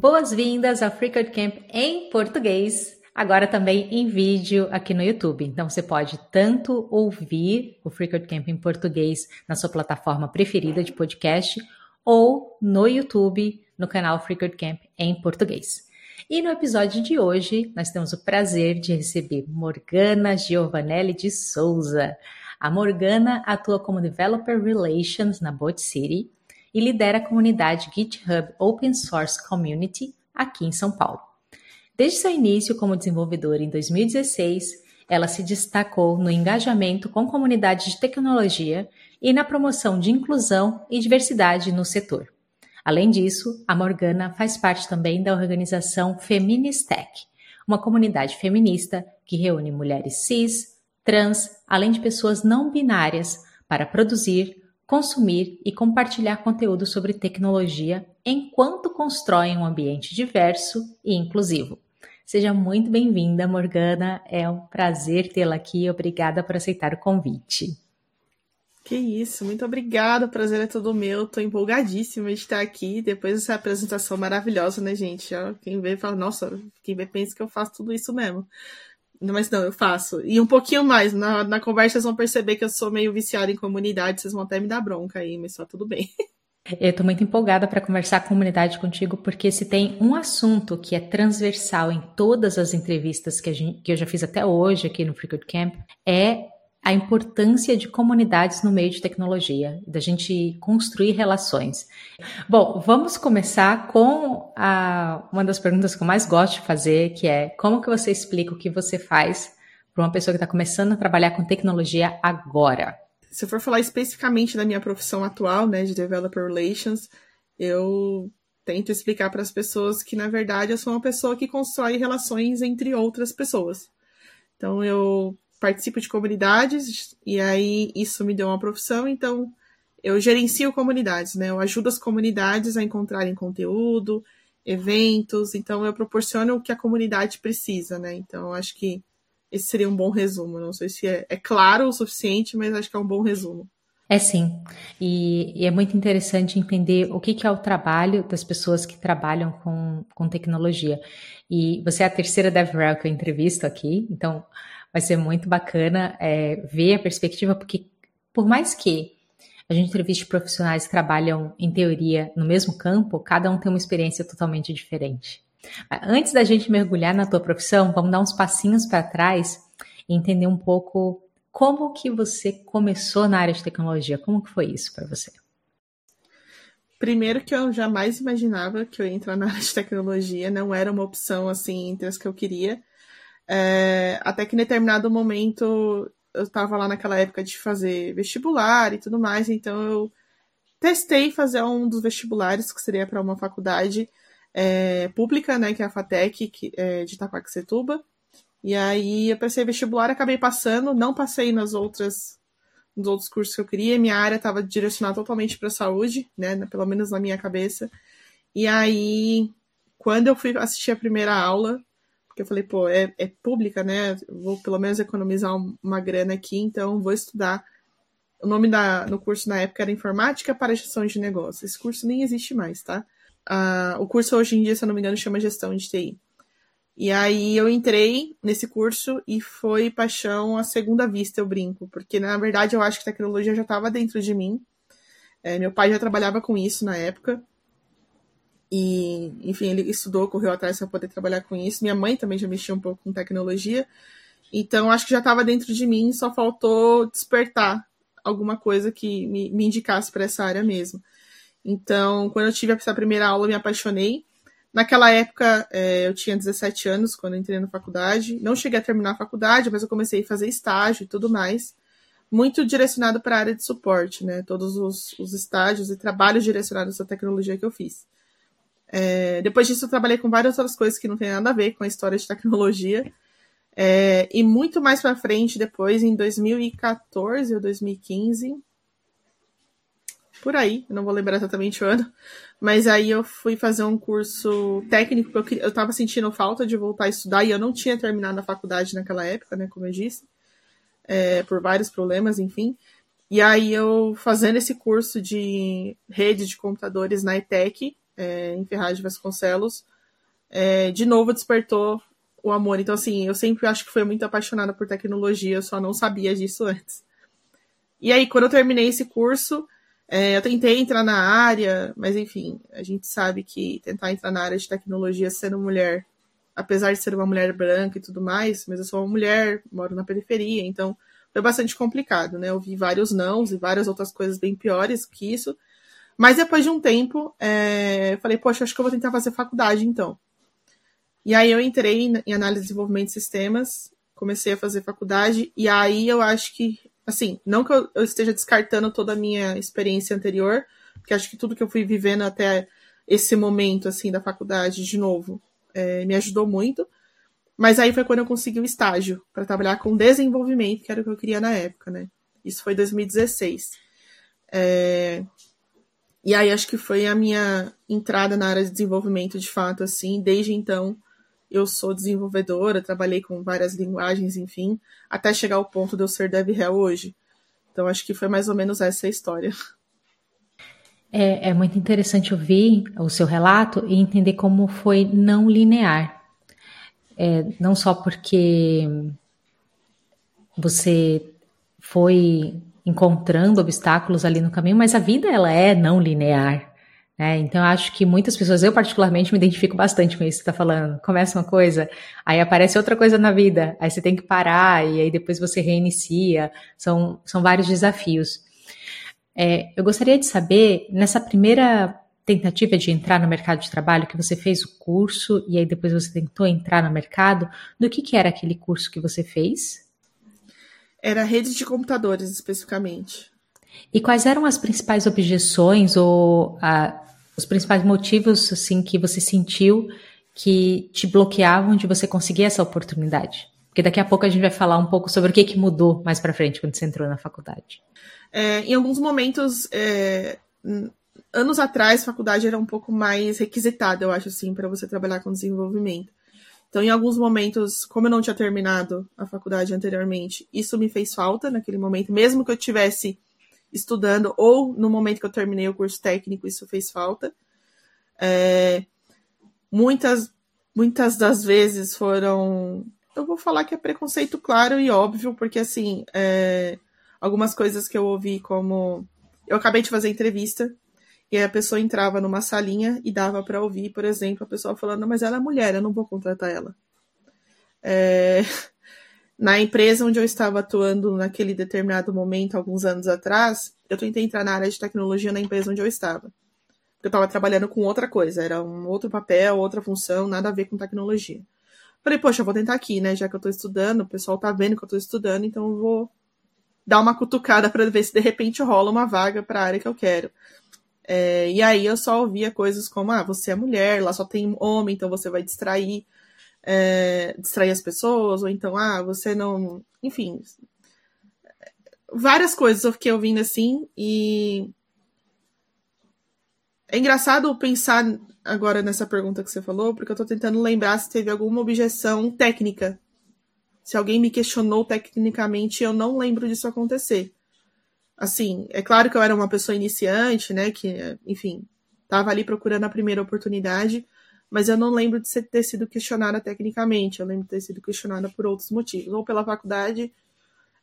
Boas-vindas ao Freecode Camp em português, agora também em vídeo aqui no YouTube. Então você pode tanto ouvir o Freecode Camp em português na sua plataforma preferida de podcast ou no YouTube no canal Freecode Camp em português. E no episódio de hoje, nós temos o prazer de receber Morgana Giovanelli de Souza. A Morgana atua como Developer Relations na Bot City e lidera a comunidade GitHub Open Source Community aqui em São Paulo. Desde seu início como desenvolvedora em 2016, ela se destacou no engajamento com comunidades de tecnologia e na promoção de inclusão e diversidade no setor. Além disso, a Morgana faz parte também da organização Feministech, uma comunidade feminista que reúne mulheres cis, trans, além de pessoas não binárias, para produzir, consumir e compartilhar conteúdo sobre tecnologia enquanto constroem um ambiente diverso e inclusivo. Seja muito bem-vinda, Morgana. É um prazer tê-la aqui. Obrigada por aceitar o convite. Que isso, muito obrigada. O prazer é todo meu. Tô empolgadíssima de estar aqui depois dessa apresentação maravilhosa, né, gente? Quem vê fala, nossa, quem vê pensa que eu faço tudo isso mesmo. Mas não, eu faço. E um pouquinho mais. Na, na conversa vocês vão perceber que eu sou meio viciada em comunidade. Vocês vão até me dar bronca aí, mas só tudo bem. Eu estou muito empolgada para conversar com comunidade contigo, porque se tem um assunto que é transversal em todas as entrevistas que, gente, que eu já fiz até hoje aqui no Freecode Camp, é a importância de comunidades no meio de tecnologia, da gente construir relações. Bom, vamos começar com a, uma das perguntas que eu mais gosto de fazer, que é como que você explica o que você faz para uma pessoa que está começando a trabalhar com tecnologia agora? Se eu for falar especificamente da minha profissão atual, né, de Developer Relations, eu tento explicar para as pessoas que, na verdade, eu sou uma pessoa que constrói relações entre outras pessoas. Então, eu participo de comunidades e aí isso me deu uma profissão, então eu gerencio comunidades, né? Eu ajudo as comunidades a encontrarem conteúdo, eventos, então eu proporciono o que a comunidade precisa, né? Então acho que esse seria um bom resumo. Não sei se é, é claro o suficiente, mas acho que é um bom resumo. É sim, e, e, é muito interessante entender o que, que, é o trabalho das pessoas que trabalham com, com tecnologia. E você é a terceira DevRel que eu entrevisto aqui, então vai ser muito bacana é, ver a perspectiva, porque por mais que a gente entreviste profissionais que trabalham, em teoria, no mesmo campo, cada um tem uma experiência totalmente diferente. Antes da gente mergulhar na tua profissão, vamos dar uns passinhos para trás e entender um pouco como que você começou na área de tecnologia. Como que foi isso para você? Primeiro que eu jamais imaginava que eu ia entrar na área de tecnologia, não era uma opção assim entre as que eu queria. É, até que em determinado momento eu estava lá naquela época de fazer vestibular e tudo mais, então eu testei fazer um dos vestibulares, que seria para uma faculdade é, pública, né, que é a FATEC, que, é, de Itaquaquecetuba. E aí eu passei vestibular, acabei passando, não passei nas outras nos outros cursos que eu queria, minha área estava direcionada totalmente para saúde, né, pelo menos na minha cabeça. E aí, quando eu fui assistir a primeira aula, eu falei, pô, é, é pública, né? Vou pelo menos economizar uma grana aqui, então vou estudar. O nome da, no curso na época era Informática para Gestão de Negócios. Esse curso nem existe mais, tá? Ah, o curso hoje em dia, se eu não me engano, chama Gestão de TI. E aí eu entrei nesse curso e foi paixão à segunda vista, eu brinco, porque na verdade eu acho que tecnologia já estava dentro de mim. É, meu pai já trabalhava com isso na época. E, enfim, ele estudou, correu atrás para poder trabalhar com isso. Minha mãe também já mexia um pouco com tecnologia. Então, acho que já estava dentro de mim, só faltou despertar alguma coisa que me, me indicasse para essa área mesmo. Então, quando eu tive essa primeira aula, eu me apaixonei. Naquela época, é, eu tinha 17 anos quando entrei na faculdade. Não cheguei a terminar a faculdade, mas eu comecei a fazer estágio e tudo mais. Muito direcionado para a área de suporte, né? Todos os, os estágios e trabalhos direcionados à tecnologia que eu fiz. É, depois disso, eu trabalhei com várias outras coisas que não tem nada a ver com a história de tecnologia. É, e muito mais para frente, depois, em 2014 ou 2015, por aí, não vou lembrar exatamente o ano, mas aí eu fui fazer um curso técnico, porque eu, eu tava sentindo falta de voltar a estudar e eu não tinha terminado a faculdade naquela época, né, como eu disse, é, por vários problemas, enfim. E aí eu fazendo esse curso de rede de computadores na ETEC, é, em Ferraz de Vasconcelos, é, de novo despertou o amor. Então, assim, eu sempre acho que fui muito apaixonada por tecnologia, eu só não sabia disso antes. E aí, quando eu terminei esse curso, é, eu tentei entrar na área, mas enfim, a gente sabe que tentar entrar na área de tecnologia sendo mulher, apesar de ser uma mulher branca e tudo mais, mas eu sou uma mulher, moro na periferia, então foi bastante complicado, né? Eu vi vários nãos e várias outras coisas bem piores que isso. Mas depois de um tempo, é, falei, poxa, acho que eu vou tentar fazer faculdade então. E aí eu entrei em análise de desenvolvimento de sistemas, comecei a fazer faculdade, e aí eu acho que Assim, não que eu, esteja descartando toda a minha experiência anterior, porque acho que tudo que eu fui vivendo até esse momento, assim, da faculdade, de novo, é, me ajudou muito. Mas aí foi quando eu consegui o estágio para trabalhar com desenvolvimento, que era o que eu queria na época, né? Isso foi 2016. É... E aí acho que foi a minha entrada na área de desenvolvimento de fato, assim. Desde então, eu sou desenvolvedora, trabalhei com várias linguagens, enfim, até chegar ao ponto de eu ser DevRel hoje. Então, acho que foi mais ou menos essa a história. É, é muito interessante ouvir o seu relato e entender como foi não linear. É, não só porque você foi encontrando obstáculos ali no caminho, mas a vida ela é não linear. É, então, acho que muitas pessoas, eu particularmente, me identifico bastante com isso que você está falando. Começa uma coisa, aí aparece outra coisa na vida, aí você tem que parar, e aí depois você reinicia. São, são vários desafios. É, eu gostaria de saber, nessa primeira tentativa de entrar no mercado de trabalho, que você fez o curso e aí depois você tentou entrar no mercado, do que, que era aquele curso que você fez? Era rede de computadores, especificamente. E quais eram as principais objeções ou a, os principais motivos assim que você sentiu que te bloqueavam de você conseguir essa oportunidade? Porque daqui a pouco a gente vai falar um pouco sobre o que, que mudou mais para frente quando você entrou na faculdade. É, em alguns momentos, é, anos atrás, a faculdade era um pouco mais requisitada, eu acho assim, para você trabalhar com desenvolvimento. Então, em alguns momentos, como eu não tinha terminado a faculdade anteriormente, isso me fez falta naquele momento, mesmo que eu tivesse estudando, ou no momento que eu terminei o curso técnico, isso fez falta. É, muitas, muitas das vezes foram. Eu vou falar que é preconceito claro e óbvio, porque assim, é, algumas coisas que eu ouvi como. Eu acabei de fazer entrevista e a pessoa entrava numa salinha e dava para ouvir, por exemplo, a pessoa falando, mas ela é mulher, eu não vou contratar ela. É, na empresa onde eu estava atuando naquele determinado momento, alguns anos atrás, eu tentei entrar na área de tecnologia na empresa onde eu estava. Eu estava trabalhando com outra coisa, era um outro papel, outra função, nada a ver com tecnologia. Falei, poxa, eu vou tentar aqui, né? Já que eu estou estudando, o pessoal está vendo que eu estou estudando, então eu vou dar uma cutucada para ver se de repente rola uma vaga para a área que eu quero. É, e aí eu só ouvia coisas como, ah, você é mulher, lá só tem homem, então você vai distrair é, distrair as pessoas, ou então, ah, você não. Enfim. Várias coisas eu fiquei ouvindo assim, e. É engraçado pensar agora nessa pergunta que você falou, porque eu tô tentando lembrar se teve alguma objeção técnica. Se alguém me questionou tecnicamente, eu não lembro disso acontecer. Assim, é claro que eu era uma pessoa iniciante, né, que, enfim, tava ali procurando a primeira oportunidade, mas eu não lembro de ter sido questionada tecnicamente, eu lembro de ter sido questionada por outros motivos, ou pela faculdade,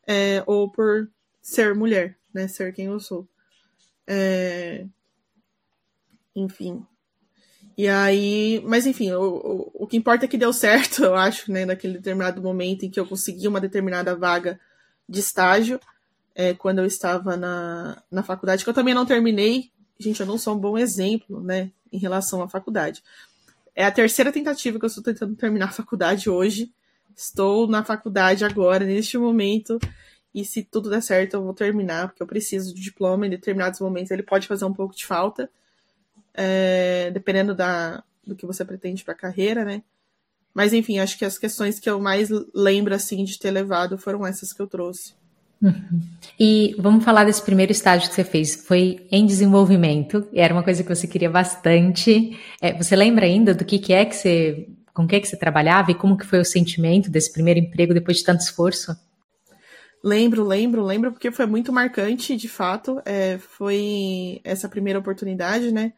é, ou por ser mulher, né, ser quem eu sou. É... Enfim. E aí, mas enfim, o, o, o que importa é que deu certo, eu acho, né, naquele determinado momento em que eu consegui uma determinada vaga de estágio, é, quando eu estava na, na faculdade, que eu também não terminei. Gente, eu não sou um bom exemplo, né, em relação à faculdade. É a terceira tentativa que eu estou tentando terminar a faculdade hoje. Estou na faculdade agora, neste momento. E se tudo der certo, eu vou terminar, porque eu preciso de diploma. Em determinados momentos ele pode fazer um pouco de falta. é, dependendo da, do que você pretende para a carreira, né? Mas enfim, acho que as questões que eu mais lembro assim de ter levado foram essas que eu trouxe. Uhum. E vamos falar desse primeiro estágio que você fez. Foi em desenvolvimento, e era uma coisa que você queria bastante. É, você lembra ainda do que, que é que você. com que, que você trabalhava e como que foi o sentimento desse primeiro emprego depois de tanto esforço? Lembro, lembro, lembro, porque foi muito marcante, de fato. É, foi essa primeira oportunidade, né?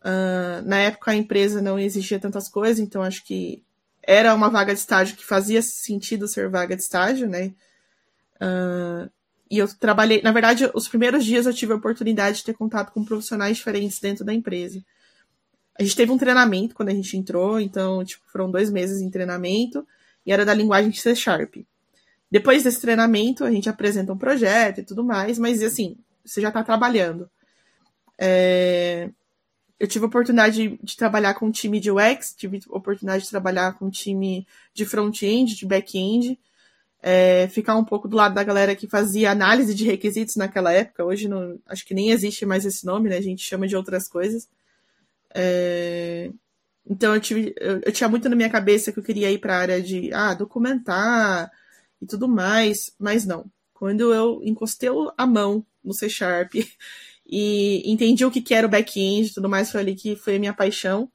Uh, na época a empresa não exigia tantas coisas, então acho que era uma vaga de estágio que fazia sentido ser vaga de estágio, né? Uh, e eu trabalhei, na verdade, os primeiros dias eu tive a oportunidade de ter contato com profissionais diferentes dentro da empresa. A gente teve um treinamento quando a gente entrou, então, tipo, foram dois meses em treinamento, e era da linguagem C Sharp. Depois desse treinamento, a gente apresenta um projeto e tudo mais, mas assim, você já está trabalhando. É... Eu tive a oportunidade de, de, trabalhar com um time de UX, tive a oportunidade de trabalhar com um time de front-end, de back-end, é, ficar um pouco do lado da galera que fazia análise de requisitos naquela época. Hoje não, acho que nem existe mais esse nome, né? A gente chama de outras coisas. É, então eu, tive, eu, eu, tinha muito na minha cabeça que eu queria ir para a área de ah, documentar e tudo mais, mas não. Quando eu encostei a mão no C Sharp e entendi o que, que era o back-end e tudo mais, foi ali que foi a minha paixão.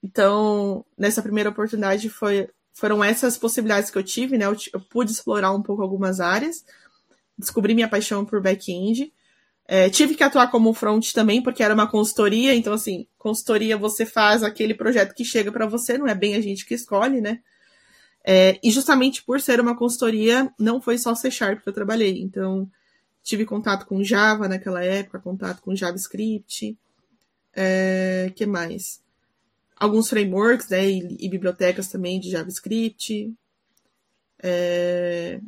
Então, nessa primeira oportunidade foi foram essas possibilidades que eu tive, né? Eu, eu pude explorar um pouco algumas áreas, descobri minha paixão por back-end. É, tive que atuar como front também, porque era uma consultoria, então, assim, consultoria você faz aquele projeto que chega para você, não é bem a gente que escolhe, né? É, e justamente por ser uma consultoria, não foi só C Sharp que eu trabalhei. Então, tive contato com Java naquela época, contato com JavaScript. É, que mais? Alguns frameworks né, e, e bibliotecas também de JavaScript. É...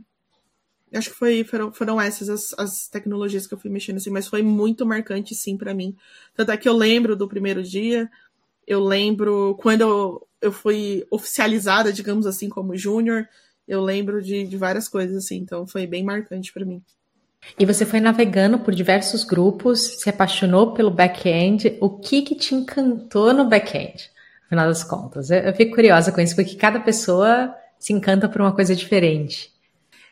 Acho que foi, foram, foram essas as, as, tecnologias que eu fui mexendo, assim, mas foi muito marcante, sim, para mim. Tanto é que eu lembro do primeiro dia, eu lembro quando eu, eu fui oficializada, digamos assim, como júnior, eu lembro de, de várias coisas, assim, então foi bem marcante para mim. E você foi navegando por diversos grupos, se apaixonou pelo back-end. O que que te encantou no back-end? Final das contas. Eu, eu fico curiosa com isso, porque cada pessoa se encanta por uma coisa diferente.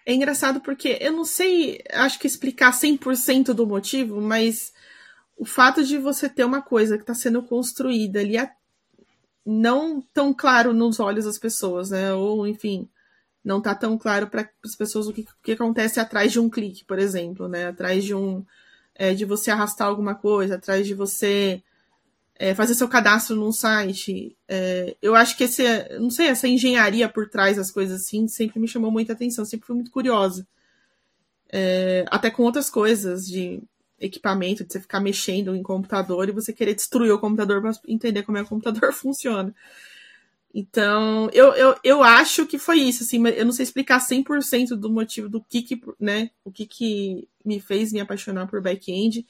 É engraçado porque eu não sei, acho que explicar 100% do motivo, mas o fato de você ter uma coisa que está sendo construída ali é não tão claro nos olhos das pessoas, né? Ou, enfim, não tá tão claro para as pessoas o que, o que acontece atrás de um clique, por exemplo, né? Atrás de um. É, de você arrastar alguma coisa, atrás de você é, fazer seu cadastro num site. É, eu acho que esse, não sei, essa engenharia por trás das coisas assim sempre me chamou muita atenção, sempre fui muito curiosa. É, até com outras coisas de equipamento, de você ficar mexendo em computador e você querer destruir o computador para entender como é que o computador funciona. Então, eu, eu, eu acho que foi isso, assim, eu não sei explicar 100% do motivo do que que, né, o que que me fez me apaixonar por back-end,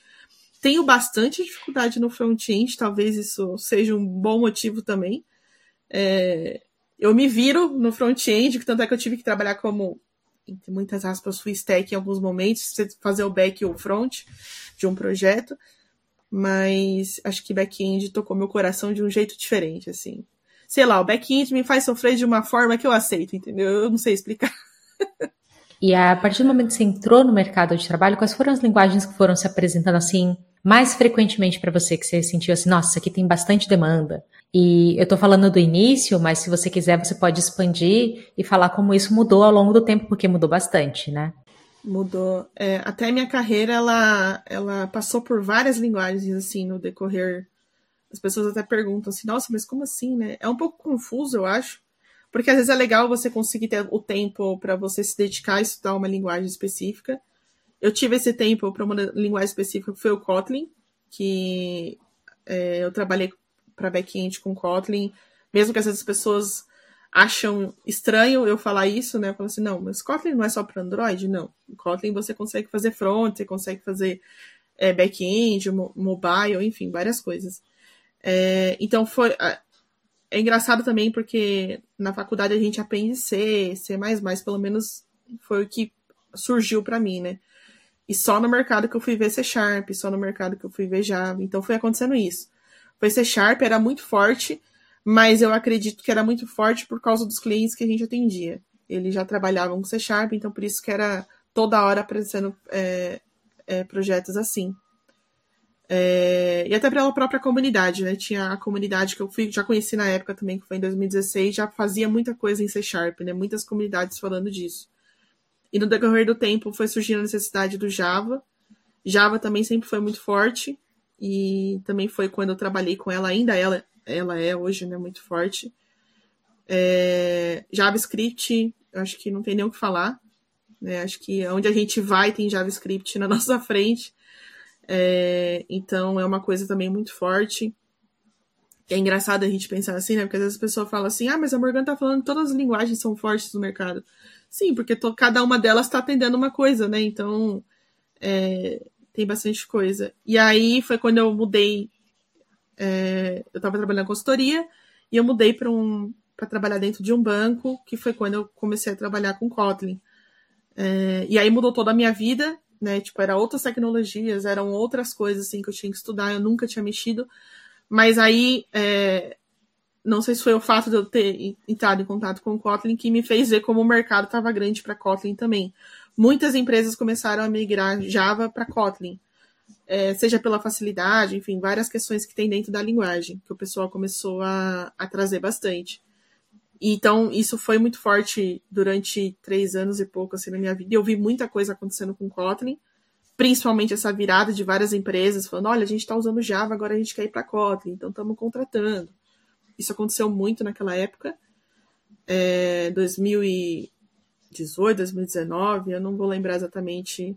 tenho bastante dificuldade no front-end, talvez isso seja um bom motivo também. É, eu me viro no front-end, tanto é que eu tive que trabalhar como, entre muitas aspas, full stack em alguns momentos, fazer o back ou o front de um projeto. Mas acho que back-end tocou meu coração de um jeito diferente, assim. Sei lá, o back-end me faz sofrer de uma forma que eu aceito, entendeu? Eu não sei explicar. E a partir do momento que você entrou no mercado de trabalho, quais foram as linguagens que foram se apresentando assim mais frequentemente para você, que você sentiu assim, nossa, aqui tem bastante demanda? E eu estou falando do início, mas se você quiser, você pode expandir e falar como isso mudou ao longo do tempo, porque mudou bastante, né? Mudou. É, até minha carreira, ela, ela passou por várias linguagens, assim, no decorrer. As pessoas até perguntam assim, nossa, mas como assim, né? É um pouco confuso, eu acho. Porque às vezes é legal você conseguir ter o tempo para você se dedicar a estudar uma linguagem específica. Eu tive esse tempo para uma linguagem específica que foi o Kotlin, que é, eu trabalhei para back-end com Kotlin, mesmo que às vezes as pessoas acham estranho eu falar isso, né? Eu falo assim, não, mas Kotlin não é só para Android? Não. Kotlin você consegue fazer front, você consegue fazer é, back-end, mobile, enfim, várias coisas. É, então foi é engraçado também porque na faculdade a gente aprende C, C++, pelo menos foi o que surgiu para mim, né? E só no mercado que eu fui ver C Sharp, só no mercado que eu fui ver Java. Então foi acontecendo isso. foi C Sharp, era muito forte, mas eu acredito que era muito forte por causa dos clientes que a gente atendia. Eles já trabalhavam com C Sharp, então por isso que era toda hora aparecendo é, é, projetos assim. É, e até pela própria comunidade, né? Tinha a comunidade que eu fui, já conheci na época também, que foi em 2016, já fazia muita coisa em C Sharp, né? Muitas comunidades falando disso. E no decorrer do tempo foi surgindo a necessidade do Java. Java também sempre foi muito forte. E também foi quando eu trabalhei com ela, ainda ela, ela é hoje, né? Muito forte. É, JavaScript, acho que não tem nem o que falar. Né? Acho que onde a gente vai tem JavaScript na nossa frente. É, então é uma coisa também muito forte. É engraçado a gente pensar assim, né? Porque às vezes a pessoa fala assim, ah, mas a Morgana tá falando que todas as linguagens são fortes no mercado. Sim, porque to, cada uma delas está atendendo uma coisa, né? Então é, tem bastante coisa. E aí foi quando eu mudei. É, eu estava trabalhando na consultoria e eu mudei para um para trabalhar dentro de um banco, que foi quando eu comecei a trabalhar com Kotlin. É, e aí mudou toda a minha vida, né? Tipo, era outras tecnologias, eram outras coisas assim que eu tinha que estudar, eu nunca tinha mexido. Mas aí, é, não sei se foi o fato de eu ter entrado em contato com o Kotlin que me fez ver como o mercado estava grande para Kotlin também. Muitas empresas começaram a migrar Java para Kotlin, é, seja pela facilidade, enfim, várias questões que tem dentro da linguagem, que o pessoal começou a, a trazer bastante. Então, isso foi muito forte durante três anos e pouco assim, na minha vida. Eu vi muita coisa acontecendo com Kotlin, principalmente essa virada de várias empresas falando: olha, a gente está usando Java, agora a gente quer ir para Kotlin, então estamos contratando. Isso aconteceu muito naquela época. É, 2018, 2019, eu não vou lembrar exatamente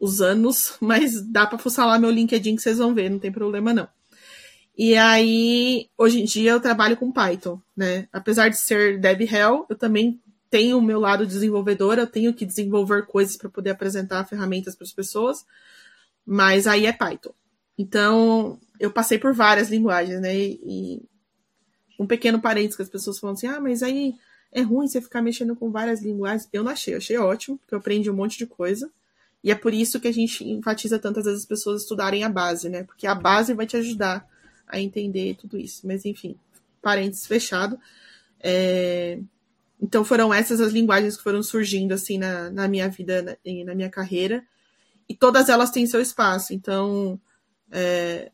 os anos, mas dá para fuçar lá meu LinkedIn que vocês vão ver, não tem problema não. E aí, hoje em dia, eu trabalho com Python, né? Apesar de ser Dev Hell, eu também tenho o meu lado desenvolvedor, eu tenho que desenvolver coisas para poder apresentar ferramentas para as pessoas, mas aí é Python. Então, eu passei por várias linguagens, né? E, um pequeno parênteses que as pessoas falam assim: ah, mas aí é ruim você ficar mexendo com várias linguagens. Eu não achei, eu achei ótimo, porque eu aprendi um monte de coisa. E é por isso que a gente enfatiza tantas vezes as pessoas estudarem a base, né? Porque a base vai te ajudar a entender tudo isso. Mas enfim, parênteses fechado. É... Então foram essas as linguagens que foram surgindo assim na, na minha vida, na, na, minha carreira. E todas elas têm seu espaço. Então, é...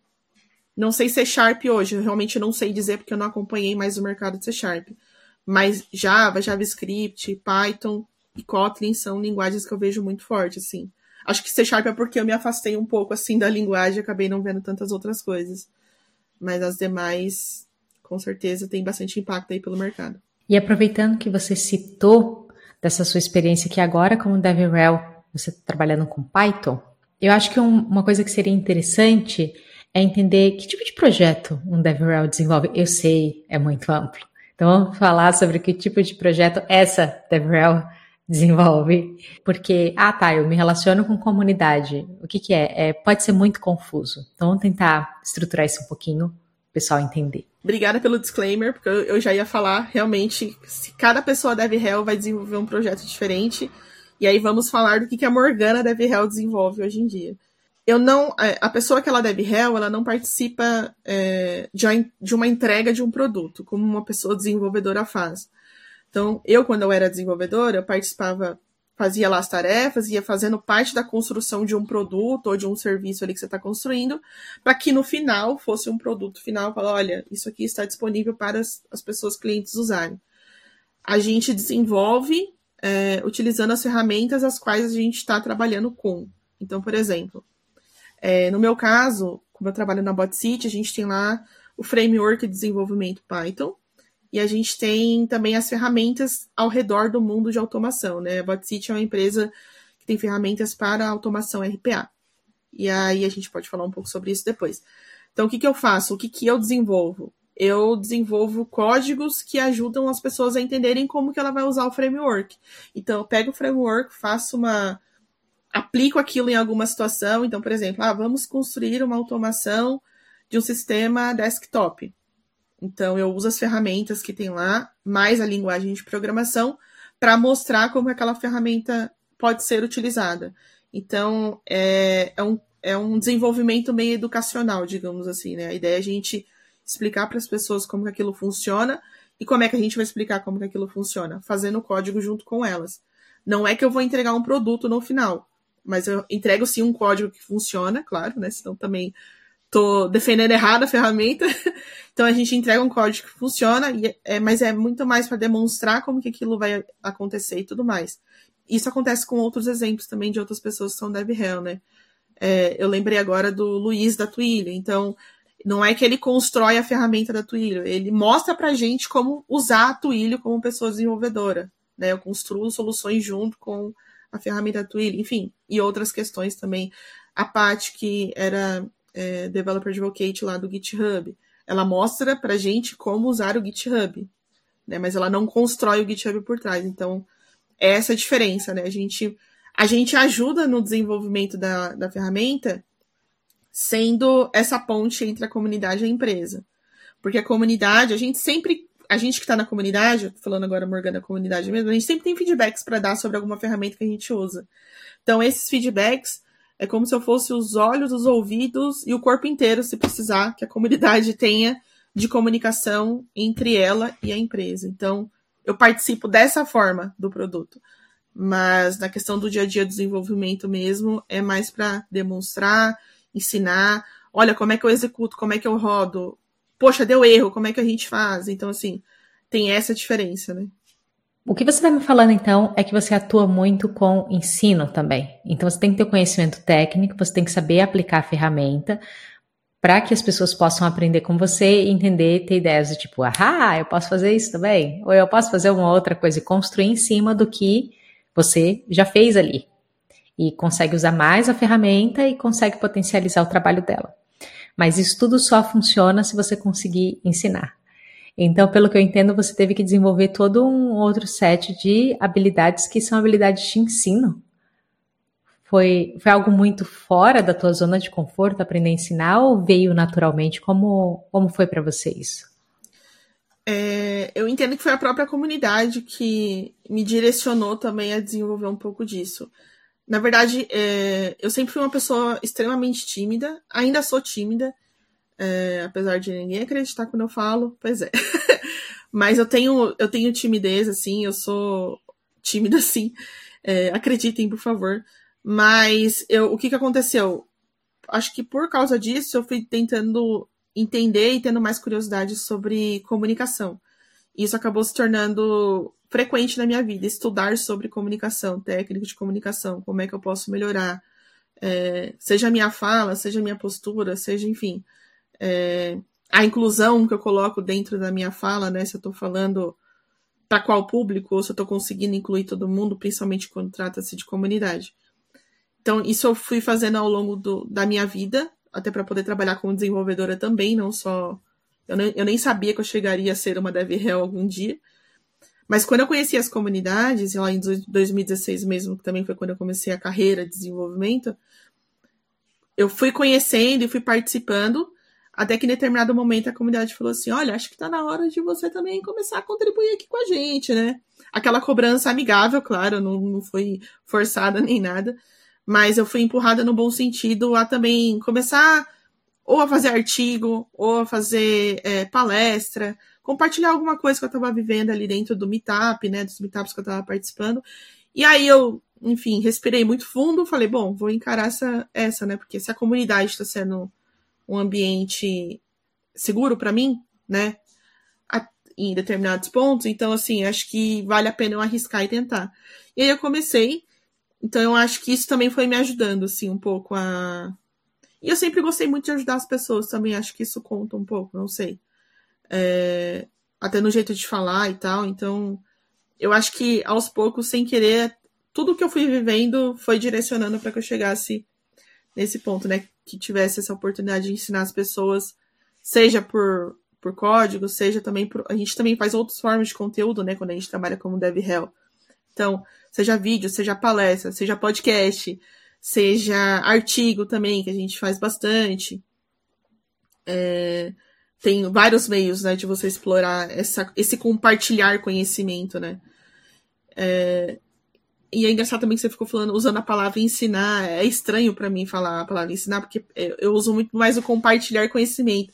não sei C Sharp hoje, eu realmente não sei dizer porque eu não acompanhei mais o mercado de C Sharp. Mas Java, JavaScript, Python e Kotlin são linguagens que eu vejo muito forte, assim. Acho que C Sharp é porque eu me afastei um pouco, assim, da linguagem, acabei não vendo tantas outras coisas mas as demais, com certeza, tem bastante impacto aí pelo mercado. E aproveitando que você citou dessa sua experiência que agora como DevRel, você está trabalhando com Python, eu acho que um, uma coisa que seria interessante é entender que tipo de projeto um DevRel desenvolve. Eu sei, é muito amplo. Então vamos falar sobre que tipo de projeto essa DevRel desenvolve. Porque, ah tá, eu me relaciono com comunidade. O que, que é? é? Pode ser muito confuso. Então vamos tentar estruturar isso um pouquinho, o pessoal entender. Obrigada pelo disclaimer, porque eu já ia falar realmente se cada pessoa deve Hell vai desenvolver um projeto diferente. E aí vamos falar do que, que a Morgana deve Hell desenvolve hoje em dia. Eu não. É, a pessoa que ela deve Hell, ela não participa é, de uma entrega de um produto, como uma pessoa desenvolvedora faz. Então, eu, quando eu era desenvolvedora, eu participava, fazia lá as tarefas, ia fazendo parte da construção de um produto ou de um serviço ali que você está construindo, para que no final fosse um produto final, falar, olha, isso aqui está disponível para as, as pessoas clientes usarem. A gente desenvolve é, utilizando as ferramentas as quais a gente está trabalhando com. Então, por exemplo, é, no meu caso, como eu trabalho na BotCity, a gente tem lá o framework de desenvolvimento Python, e a gente tem também as ferramentas ao redor do mundo de automação, né? A BotCity é uma empresa que tem ferramentas para automação RPA. E aí a gente pode falar um pouco sobre isso depois. Então, o que, que eu faço? O que, que eu desenvolvo? Eu desenvolvo códigos que ajudam as pessoas a entenderem como que ela vai usar o framework. Então, eu pego o framework, faço uma. aplico aquilo em alguma situação. Então, por exemplo, ah, vamos construir uma automação de um sistema desktop. Então, eu uso as ferramentas que tem lá, mais a linguagem de programação, para mostrar como aquela ferramenta pode ser utilizada. Então, é, é, um, é um desenvolvimento meio educacional, digamos assim, né? A ideia é a gente explicar para as pessoas como que aquilo funciona e como é que a gente vai explicar como que aquilo funciona, fazendo o código junto com elas. Não é que eu vou entregar um produto no final, mas eu entrego sim um código que funciona, claro, né? Senão também tô defendendo errado a ferramenta. então a gente entrega um código que funciona, é, mas é muito mais para demonstrar como que aquilo vai acontecer e tudo mais. Isso acontece com outros exemplos também de outras pessoas que são DevRel, né? É, eu lembrei agora do Luiz da Twilio. Então, não é que ele constrói a ferramenta da Twilio, ele mostra pra gente como usar a Twilio como pessoa desenvolvedora. Né? Eu construo soluções junto com a ferramenta Twilio, enfim, e outras questões também. A parte que era é, Developer Advocate lá do GitHub, ela mostra pra gente como usar o GitHub, né? mas ela não constrói o GitHub por trás. Então, é essa a diferença, né? A gente, a gente ajuda no desenvolvimento da, da ferramenta sendo essa ponte entre a comunidade e a empresa. Porque a comunidade, a gente sempre, a gente que está na comunidade, falando agora Morgana da comunidade mesmo, a gente sempre tem feedbacks para dar sobre alguma ferramenta que a gente usa. Então, esses feedbacks é como se eu fosse os olhos, os ouvidos e o corpo inteiro, se precisar, que a comunidade tenha de comunicação entre ela e a empresa. Então, eu participo dessa forma do produto. Mas na questão do dia a dia desenvolvimento mesmo, é mais para demonstrar, ensinar. Olha, como é que eu executo, como é que eu rodo. Poxa, deu erro, como é que a gente faz? Então, assim, tem essa diferença, né? O que você está me falando, então, é que você atua muito com ensino também. Então, você tem que ter conhecimento técnico, você tem que saber aplicar a ferramenta, para que as pessoas possam aprender com você e entender, ter ideias do tipo, ah, eu posso fazer isso também, ou eu posso fazer uma outra coisa e construir em cima do que você já fez ali. E consegue usar mais a ferramenta e consegue potencializar o trabalho dela. Mas isso tudo só funciona se você conseguir ensinar. Então, pelo que eu entendo, você teve que desenvolver todo um outro set de habilidades que são habilidades de ensino foi, foi algo muito fora da tua zona de conforto aprender a ensinar ou veio naturalmente? Como, como foi para você isso? É, eu entendo que foi a própria comunidade que me direcionou também a desenvolver um pouco disso. Na verdade, é, eu sempre fui uma pessoa extremamente tímida, ainda sou tímida, é, apesar de ninguém acreditar quando eu falo, pois é. Mas eu tenho, eu tenho timidez, assim, eu sou tímida, assim. É, acreditem, por favor. Mas eu, o que, que aconteceu? Acho que por causa disso eu fui tentando entender e tendo mais curiosidade sobre comunicação. Isso acabou se tornando frequente na minha vida, estudar sobre comunicação, técnica de comunicação, como é que eu posso melhorar, é, seja a minha fala, seja a minha postura, seja, enfim, é, a inclusão que eu coloco dentro da minha fala, né? Se eu estou falando para qual público, ou se eu estou conseguindo incluir todo mundo, principalmente quando trata-se de comunidade. Então, isso eu fui fazendo ao longo do, da minha vida, até para poder trabalhar como desenvolvedora também, não só. Eu, eu nem sabia que eu chegaria a ser uma DevRel algum dia. Mas quando eu conheci as comunidades, lá em 2016 mesmo, que também foi quando eu comecei a carreira de desenvolvimento, eu fui conhecendo e fui participando, até que em determinado momento a comunidade falou assim: olha, acho que está na hora de você também começar a contribuir aqui com a gente, né? Aquela cobrança amigável, claro, não, não foi forçada nem nada mas eu fui empurrada no bom sentido a também começar ou a fazer artigo, ou a fazer é, palestra, compartilhar alguma coisa que eu estava vivendo ali dentro do Meetup, né, dos Meetups que eu estava participando. E aí eu, enfim, respirei muito fundo, falei, bom, vou encarar essa, essa né, porque se a comunidade está sendo um ambiente seguro para mim, né, em determinados pontos, então, assim, acho que vale a pena eu arriscar e tentar. E aí eu comecei, então eu acho que isso também foi me ajudando, assim, um pouco a. E eu sempre gostei muito de ajudar as pessoas também, acho que isso conta um pouco, não sei. É... Até no jeito de falar e tal, então eu acho que aos poucos, sem querer, tudo que eu fui vivendo foi direcionando para que eu chegasse nesse ponto, né? Que tivesse essa oportunidade de ensinar as pessoas, seja por, por código, seja também por. A gente também faz outras formas de conteúdo, né? Quando a gente trabalha como DevRel. Então, seja vídeo, seja palestra, seja podcast, seja artigo também, que a gente faz bastante. É, tem vários meios né, de você explorar essa, esse compartilhar conhecimento, né? É, e é engraçado também que você ficou falando, usando a palavra ensinar. É estranho para mim falar a palavra ensinar, porque eu uso muito mais o compartilhar conhecimento.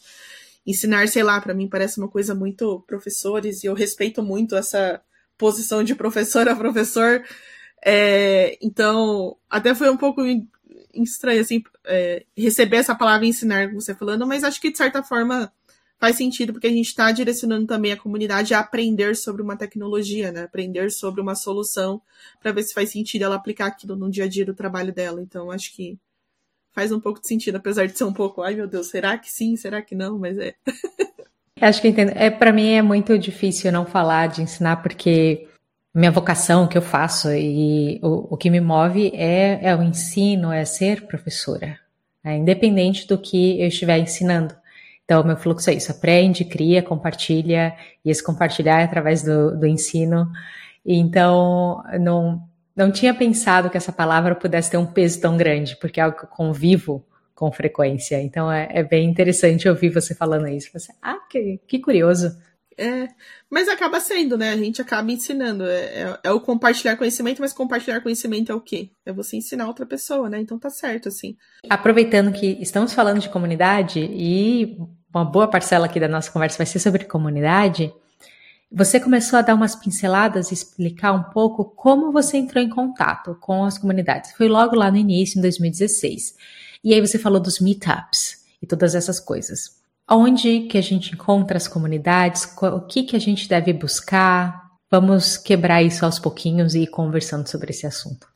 Ensinar, sei lá, para mim parece uma coisa muito professores, e eu respeito muito essa posição de professor a professor. É, então, até foi um pouco estranho, assim, é, receber essa palavra ensinar, você falando, mas acho que de certa forma faz sentido, porque a gente está direcionando também a comunidade a aprender sobre uma tecnologia, né? Aprender sobre uma solução para ver se faz sentido ela aplicar aquilo no dia a dia do trabalho dela. Então, acho que faz um pouco de sentido, apesar de ser um pouco, ai meu Deus, será que sim, será que não? Mas é. acho que entendo. É, para mim é muito difícil não falar de ensinar, porque minha vocação, o que eu faço e o, o que me move é, é o ensino, é ser professora. É, independente do que eu estiver ensinando. Então, meu fluxo é isso: aprende, cria, compartilha, e esse compartilhar é através do, do ensino. Então, não, não tinha pensado que essa palavra pudesse ter um peso tão grande, porque é algo que eu convivo com frequência. Então, é, é bem interessante ouvir você falando isso. Você, ah, que, que curioso. É, mas acaba sendo, né? A gente acaba ensinando. É, é, é, o compartilhar conhecimento, mas compartilhar conhecimento é o quê? É você ensinar outra pessoa, né? Então tá certo, assim. Aproveitando que estamos falando de comunidade e uma boa parcela aqui da nossa conversa vai ser sobre comunidade, você começou a dar umas pinceladas e explicar um pouco como você entrou em contato com as comunidades. Foi logo lá no início, em 2016. E aí você falou dos meetups e todas essas coisas. Onde que a gente encontra as comunidades? O que que a gente deve buscar? Vamos quebrar isso aos pouquinhos e ir conversando sobre esse assunto.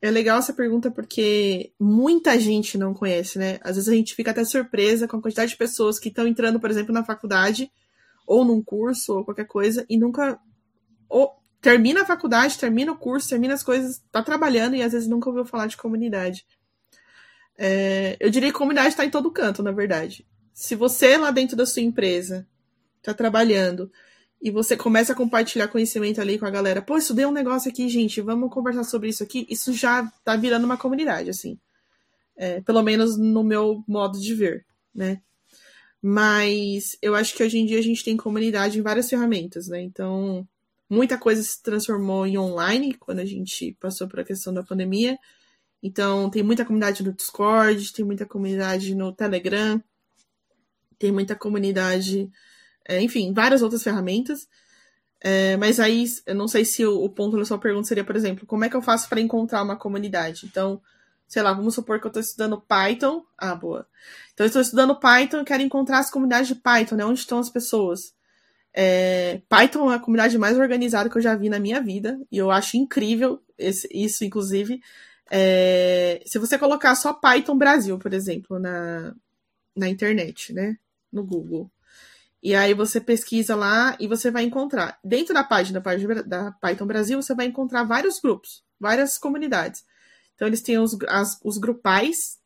É legal essa pergunta porque muita gente não conhece, né? Às vezes a gente fica até surpresa com a quantidade de pessoas que estão entrando, por exemplo, na faculdade ou num curso ou qualquer coisa e nunca ou termina a faculdade, termina o curso, termina as coisas, tá trabalhando e às vezes nunca ouviu falar de comunidade. É, eu diria que comunidade está em todo canto, na verdade se você lá dentro da sua empresa está trabalhando e você começa a compartilhar conhecimento ali com a galera, pô, estudei um negócio aqui, gente, vamos conversar sobre isso aqui, isso já tá virando uma comunidade, assim. É, pelo menos no meu modo de ver, né? Mas eu acho que hoje em dia a gente tem comunidade em várias ferramentas, né? Então, muita coisa se transformou em online quando a gente passou por a questão da pandemia. Então, tem muita comunidade no Discord, tem muita comunidade no Telegram, tem muita comunidade, é, enfim, várias outras ferramentas. É, mas aí, eu não sei se o, o, ponto da sua pergunta seria, por exemplo, como é que eu faço para encontrar uma comunidade? Então, sei lá, vamos supor que eu estou estudando Python. Ah, boa. Então, eu estou estudando Python e quero encontrar as comunidades de Python, né? Onde estão as pessoas? É, Python é a comunidade mais organizada que eu já vi na minha vida, e eu acho incrível esse, isso, inclusive. É, se você colocar só Python Brasil, por exemplo, na, na internet, né? No Google. E aí você pesquisa lá e você vai encontrar. Dentro da página, da Python Brasil, você vai encontrar vários grupos, várias comunidades. Então eles têm os, as, os grupais,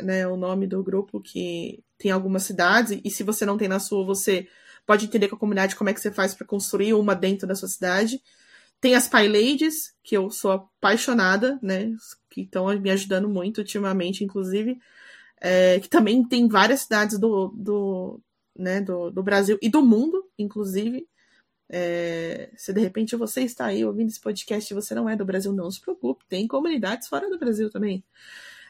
né? O nome do grupo que tem algumas cidades, e se você não tem na sua, você pode entender com a comunidade como é que você faz para construir uma dentro da sua cidade. Tem as PyLadies, que eu sou apaixonada, né? Que estão me ajudando muito ultimamente, inclusive é, que também tem várias cidades do, do, né, do, do Brasil e do mundo, inclusive. É, se de repente você está aí ouvindo esse podcast e você não é do Brasil, não se preocupe, tem comunidades fora do Brasil também.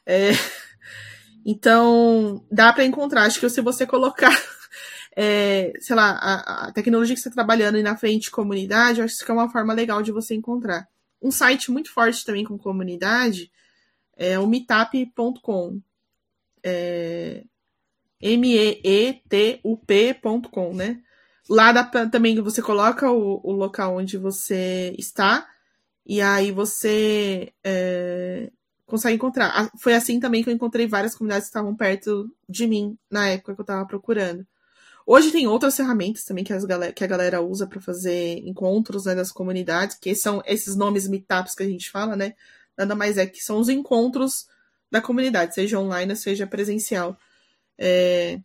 É, então, dá para encontrar. Acho que se você colocar, é, sei lá, a, a, tecnologia que você está trabalhando aí na frente comunidade, acho que é uma forma legal de você encontrar. Um site muito forte também com comunidade é o meetup.com é, meetup.com, né? Lá dá pra, também você coloca o, o, local onde você está e aí você é, consegue encontrar. Foi assim também que eu encontrei várias comunidades que estavam perto de mim na época que eu estava procurando. Hoje tem outras ferramentas também que, as galera, que a galera usa para fazer encontros né, das comunidades, que são esses nomes meetups que a gente fala, né? Nada mais é que são os encontros da comunidade, seja online, seja presencial. É...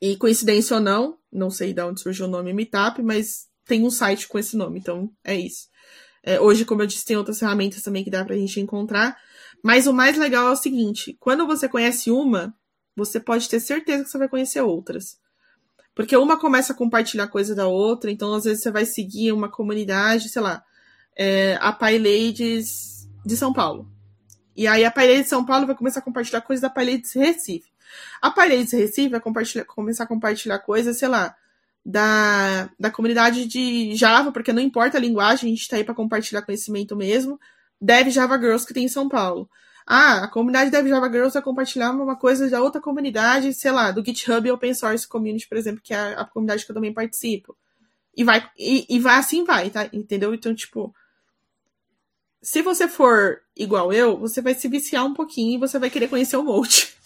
E coincidência ou não, não sei de onde surgiu o nome Meetup, mas tem um site com esse nome, então é isso. É, hoje, como eu disse, tem outras ferramentas também que dá pra gente encontrar. Mas o mais legal é o seguinte: quando você conhece uma, você pode ter certeza que você vai conhecer outras. Porque uma começa a compartilhar coisa da outra, então às vezes você vai seguir uma comunidade, sei lá, é, a PyLadies de São Paulo. E aí a PyLadies de São Paulo vai começar a compartilhar coisas da PyLadies Recife. A PyLadies Recife vai começar a compartilhar coisas, sei lá, da, da comunidade de Java, porque não importa a linguagem, a gente está aí para compartilhar conhecimento mesmo. Dev Java Girls que tem em São Paulo. Ah, a comunidade Dev Java Girls vai compartilhar uma coisa da outra comunidade, sei lá, do GitHub Open Source Community, por exemplo, que é a, a comunidade que eu também participo. E vai, e, e vai assim vai, tá? Entendeu? Então, tipo, se você for igual eu, você vai se viciar um pouquinho e você vai querer conhecer o monte.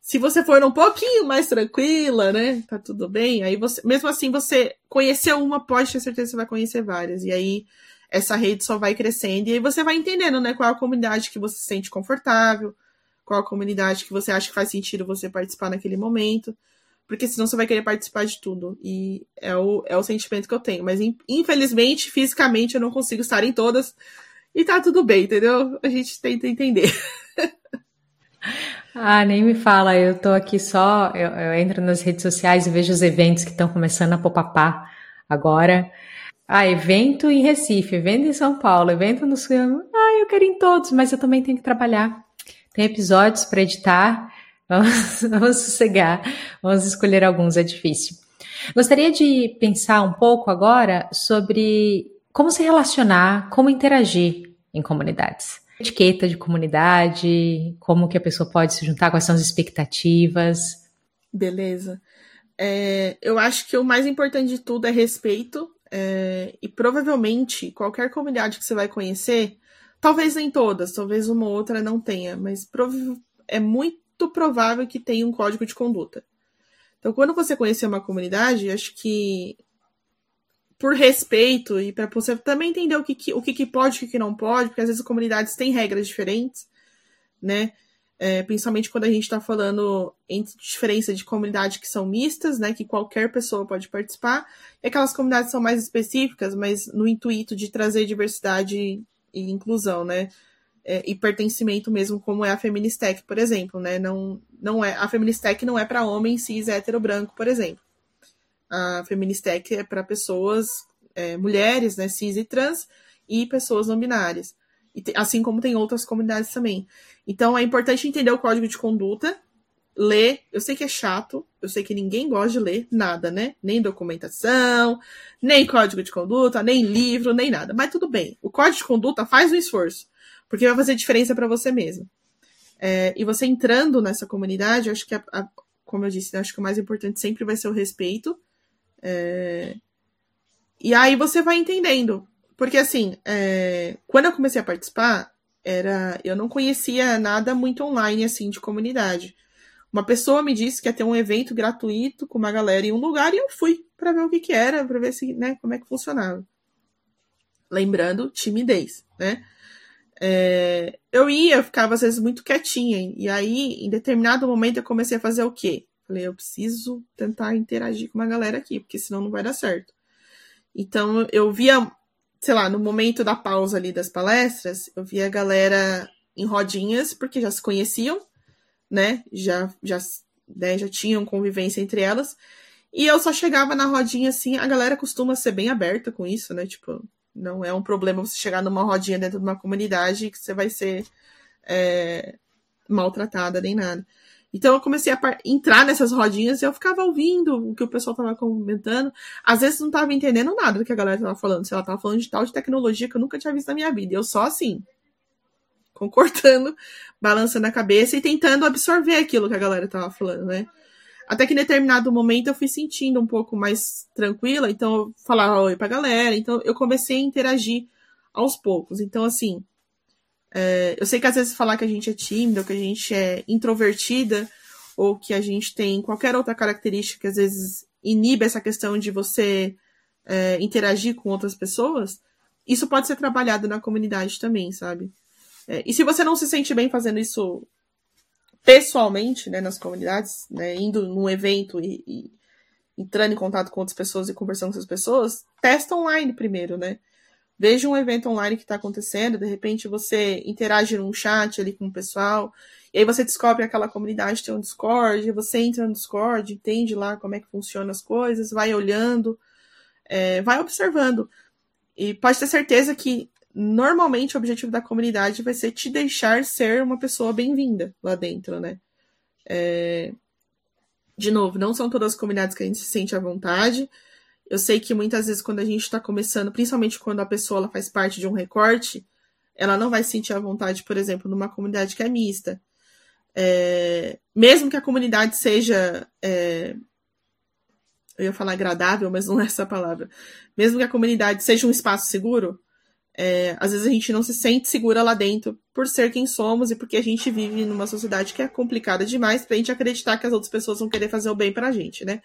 Se você for um pouquinho mais tranquila, né? Tá tudo bem. Aí você, mesmo assim, você conhecer uma, pode ter certeza que você vai conhecer várias. E aí essa rede só vai crescendo. E aí você vai entendendo, né? Qual a comunidade que você se sente confortável, qual a comunidade que você acha que faz sentido você participar naquele momento. Porque senão você vai querer participar de tudo. E é o, é o sentimento que eu tenho. Mas infelizmente, fisicamente, eu não consigo estar em todas. E tá tudo bem, entendeu? A gente tenta entender. Ah, nem me fala, eu tô aqui só, eu, eu entro nas redes sociais e vejo os eventos que estão começando a popapar agora. Ah, evento em Recife, evento em São Paulo, evento no Sul. Ah, eu quero em todos, mas eu também tenho que trabalhar. Tem episódios para editar. Vamos, vamos sossegar, vamos escolher alguns, é difícil. Gostaria de pensar um pouco agora sobre como se relacionar, como interagir em comunidades etiqueta de comunidade, como que a pessoa pode se juntar, quais são as expectativas. Beleza. É, eu acho que o mais importante de tudo é respeito. É, e provavelmente qualquer comunidade que você vai conhecer, talvez nem todas, talvez uma ou outra não tenha, mas é muito provável que tenha um código de conduta. Então, quando você conhecer uma comunidade, acho que por respeito e para você também entender o que, que o que, que, pode e o que, não pode, porque às vezes as comunidades têm regras diferentes, né? É, principalmente quando a gente está falando entre diferença de comunidades que são mistas, né? Que qualquer pessoa pode participar, e aquelas comunidades são mais específicas, mas no intuito de trazer diversidade e inclusão, né? É, e pertencimento mesmo, como é a Feministec, por exemplo, né? Não, não é, a Feministec não é para homem cis hétero branco, por exemplo a Feministec é para pessoas, é, mulheres, né, cis e trans, e pessoas não binárias. E assim como tem outras comunidades também. Então é importante entender o código de conduta, ler. Eu sei que é chato, eu sei que ninguém gosta de ler nada, né? Nem documentação, nem código de conduta, nem livro, nem nada. Mas tudo bem. O código de conduta faz um esforço, porque vai fazer diferença para você mesmo. É, e você entrando nessa comunidade, acho que, a, a, como eu disse, acho que o mais importante sempre vai ser o respeito é... E aí você vai entendendo. Porque assim, é... quando eu comecei a participar, era eu não conhecia nada muito online assim de comunidade. Uma pessoa me disse que ia ter um evento gratuito com uma galera em um lugar e eu fui para ver o que que era, para ver se, né, como é que funcionava. Lembrando, timidez, né? É, eu ia, eu ficava às vezes muito quietinha. E aí, em determinado momento, eu comecei a fazer o quê? Falei, eu preciso tentar interagir com uma galera aqui, porque senão não vai dar certo. Então eu via, sei lá, no momento da pausa ali das palestras, eu via a galera em rodinhas, porque já se conheciam, né? Já, já, né, já tinham convivência entre elas. E eu só chegava na rodinha assim, a galera costuma ser bem aberta com isso, né? Tipo, não é um problema você chegar numa rodinha dentro de uma comunidade que você vai ser é, maltratada nem nada. Então eu comecei a entrar nessas rodinhas e eu ficava ouvindo o que o pessoal tava comentando. Às vezes não tava entendendo nada do que a galera tava falando. Se ela tava falando de tal de tecnologia que eu nunca tinha visto na minha vida. Eu só assim, concordando, balançando a cabeça e tentando absorver aquilo que a galera tava falando, né? Até que em determinado momento eu fui sentindo um pouco mais tranquila, então eu falava oi pra galera, então eu comecei a interagir aos poucos. Então, assim, é, eu sei que às vezes falar que a gente é tímida, ou que a gente é introvertida, ou que a gente tem qualquer outra característica que às vezes inibe essa questão de você é, interagir com outras pessoas, isso pode ser trabalhado na comunidade também, sabe? É, e se você não se sente bem fazendo isso pessoalmente, né, nas comunidades, né, indo num evento e, e entrando em contato com outras pessoas e conversando com essas pessoas, testa online primeiro, né? Veja um evento online que está acontecendo, de repente você interage num chat ali com o pessoal, e aí você descobre que aquela comunidade tem um Discord, você entra no Discord, entende lá como é que funcionam as coisas, vai olhando, é, vai observando. E pode ter certeza que normalmente o objetivo da comunidade vai ser te deixar ser uma pessoa bem-vinda lá dentro, né? É... De novo, não são todas as comunidades que a gente se sente à vontade. Eu sei que muitas vezes quando a gente está começando, principalmente quando a pessoa ela faz parte de um recorte, ela não vai se sentir à vontade, por exemplo, numa comunidade que é mista. É, mesmo que a comunidade seja. É, eu ia falar agradável, mas não é essa a palavra. Mesmo que a comunidade seja um espaço seguro, é, às vezes a gente não se sente segura lá dentro por ser quem somos e porque a gente vive numa sociedade que é complicada demais pra gente acreditar que as outras pessoas vão querer fazer o bem pra gente, né?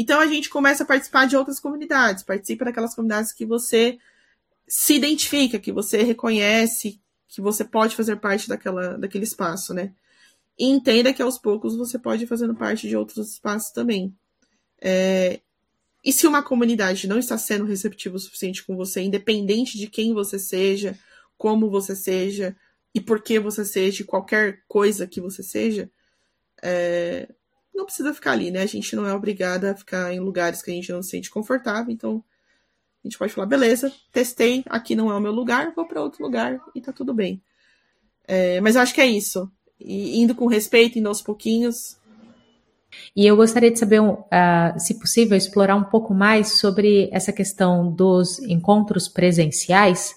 Então a gente começa a participar de outras comunidades, participa daquelas comunidades que você se identifica, que você reconhece que você pode fazer parte daquela, daquele espaço, né? E entenda que aos poucos você pode ir fazendo parte de outros espaços também. É, e se uma comunidade não está sendo receptiva o suficiente com você, independente de quem você seja, como você seja e por que você seja, qualquer coisa que você seja, é, não precisa ficar ali, né? A gente não é obrigada a ficar em lugares que a gente não se sente confortável, então a gente pode falar, beleza, testei, aqui não é o meu lugar, vou para outro lugar e tá tudo bem. É, mas eu acho que é isso. E indo com respeito, indo aos pouquinhos. E eu gostaria de saber, uh, se possível, explorar um pouco mais sobre essa questão dos encontros presenciais.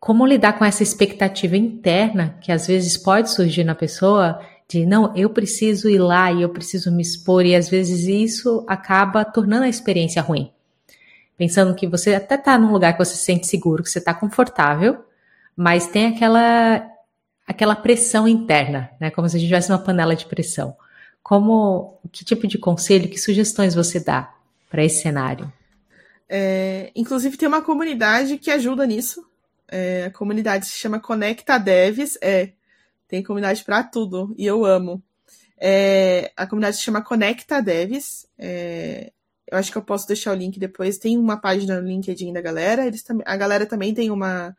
Como lidar com essa expectativa interna que às vezes pode surgir na pessoa de não, eu preciso ir lá e eu preciso me expor, e às vezes isso acaba tornando a experiência ruim pensando que você até está num lugar que você se sente seguro, que você está confortável, mas tem aquela aquela pressão interna, né? Como se a gente tivesse uma panela de pressão. Como que tipo de conselho, que sugestões você dá para esse cenário? É, inclusive tem uma comunidade que ajuda nisso. É, a comunidade se chama Conecta Devs. É, tem comunidade para tudo e eu amo. É, a comunidade se chama Conecta Devs. É, eu acho que eu posso deixar o link depois. Tem uma página no LinkedIn da galera. Eles também, a galera também tem uma,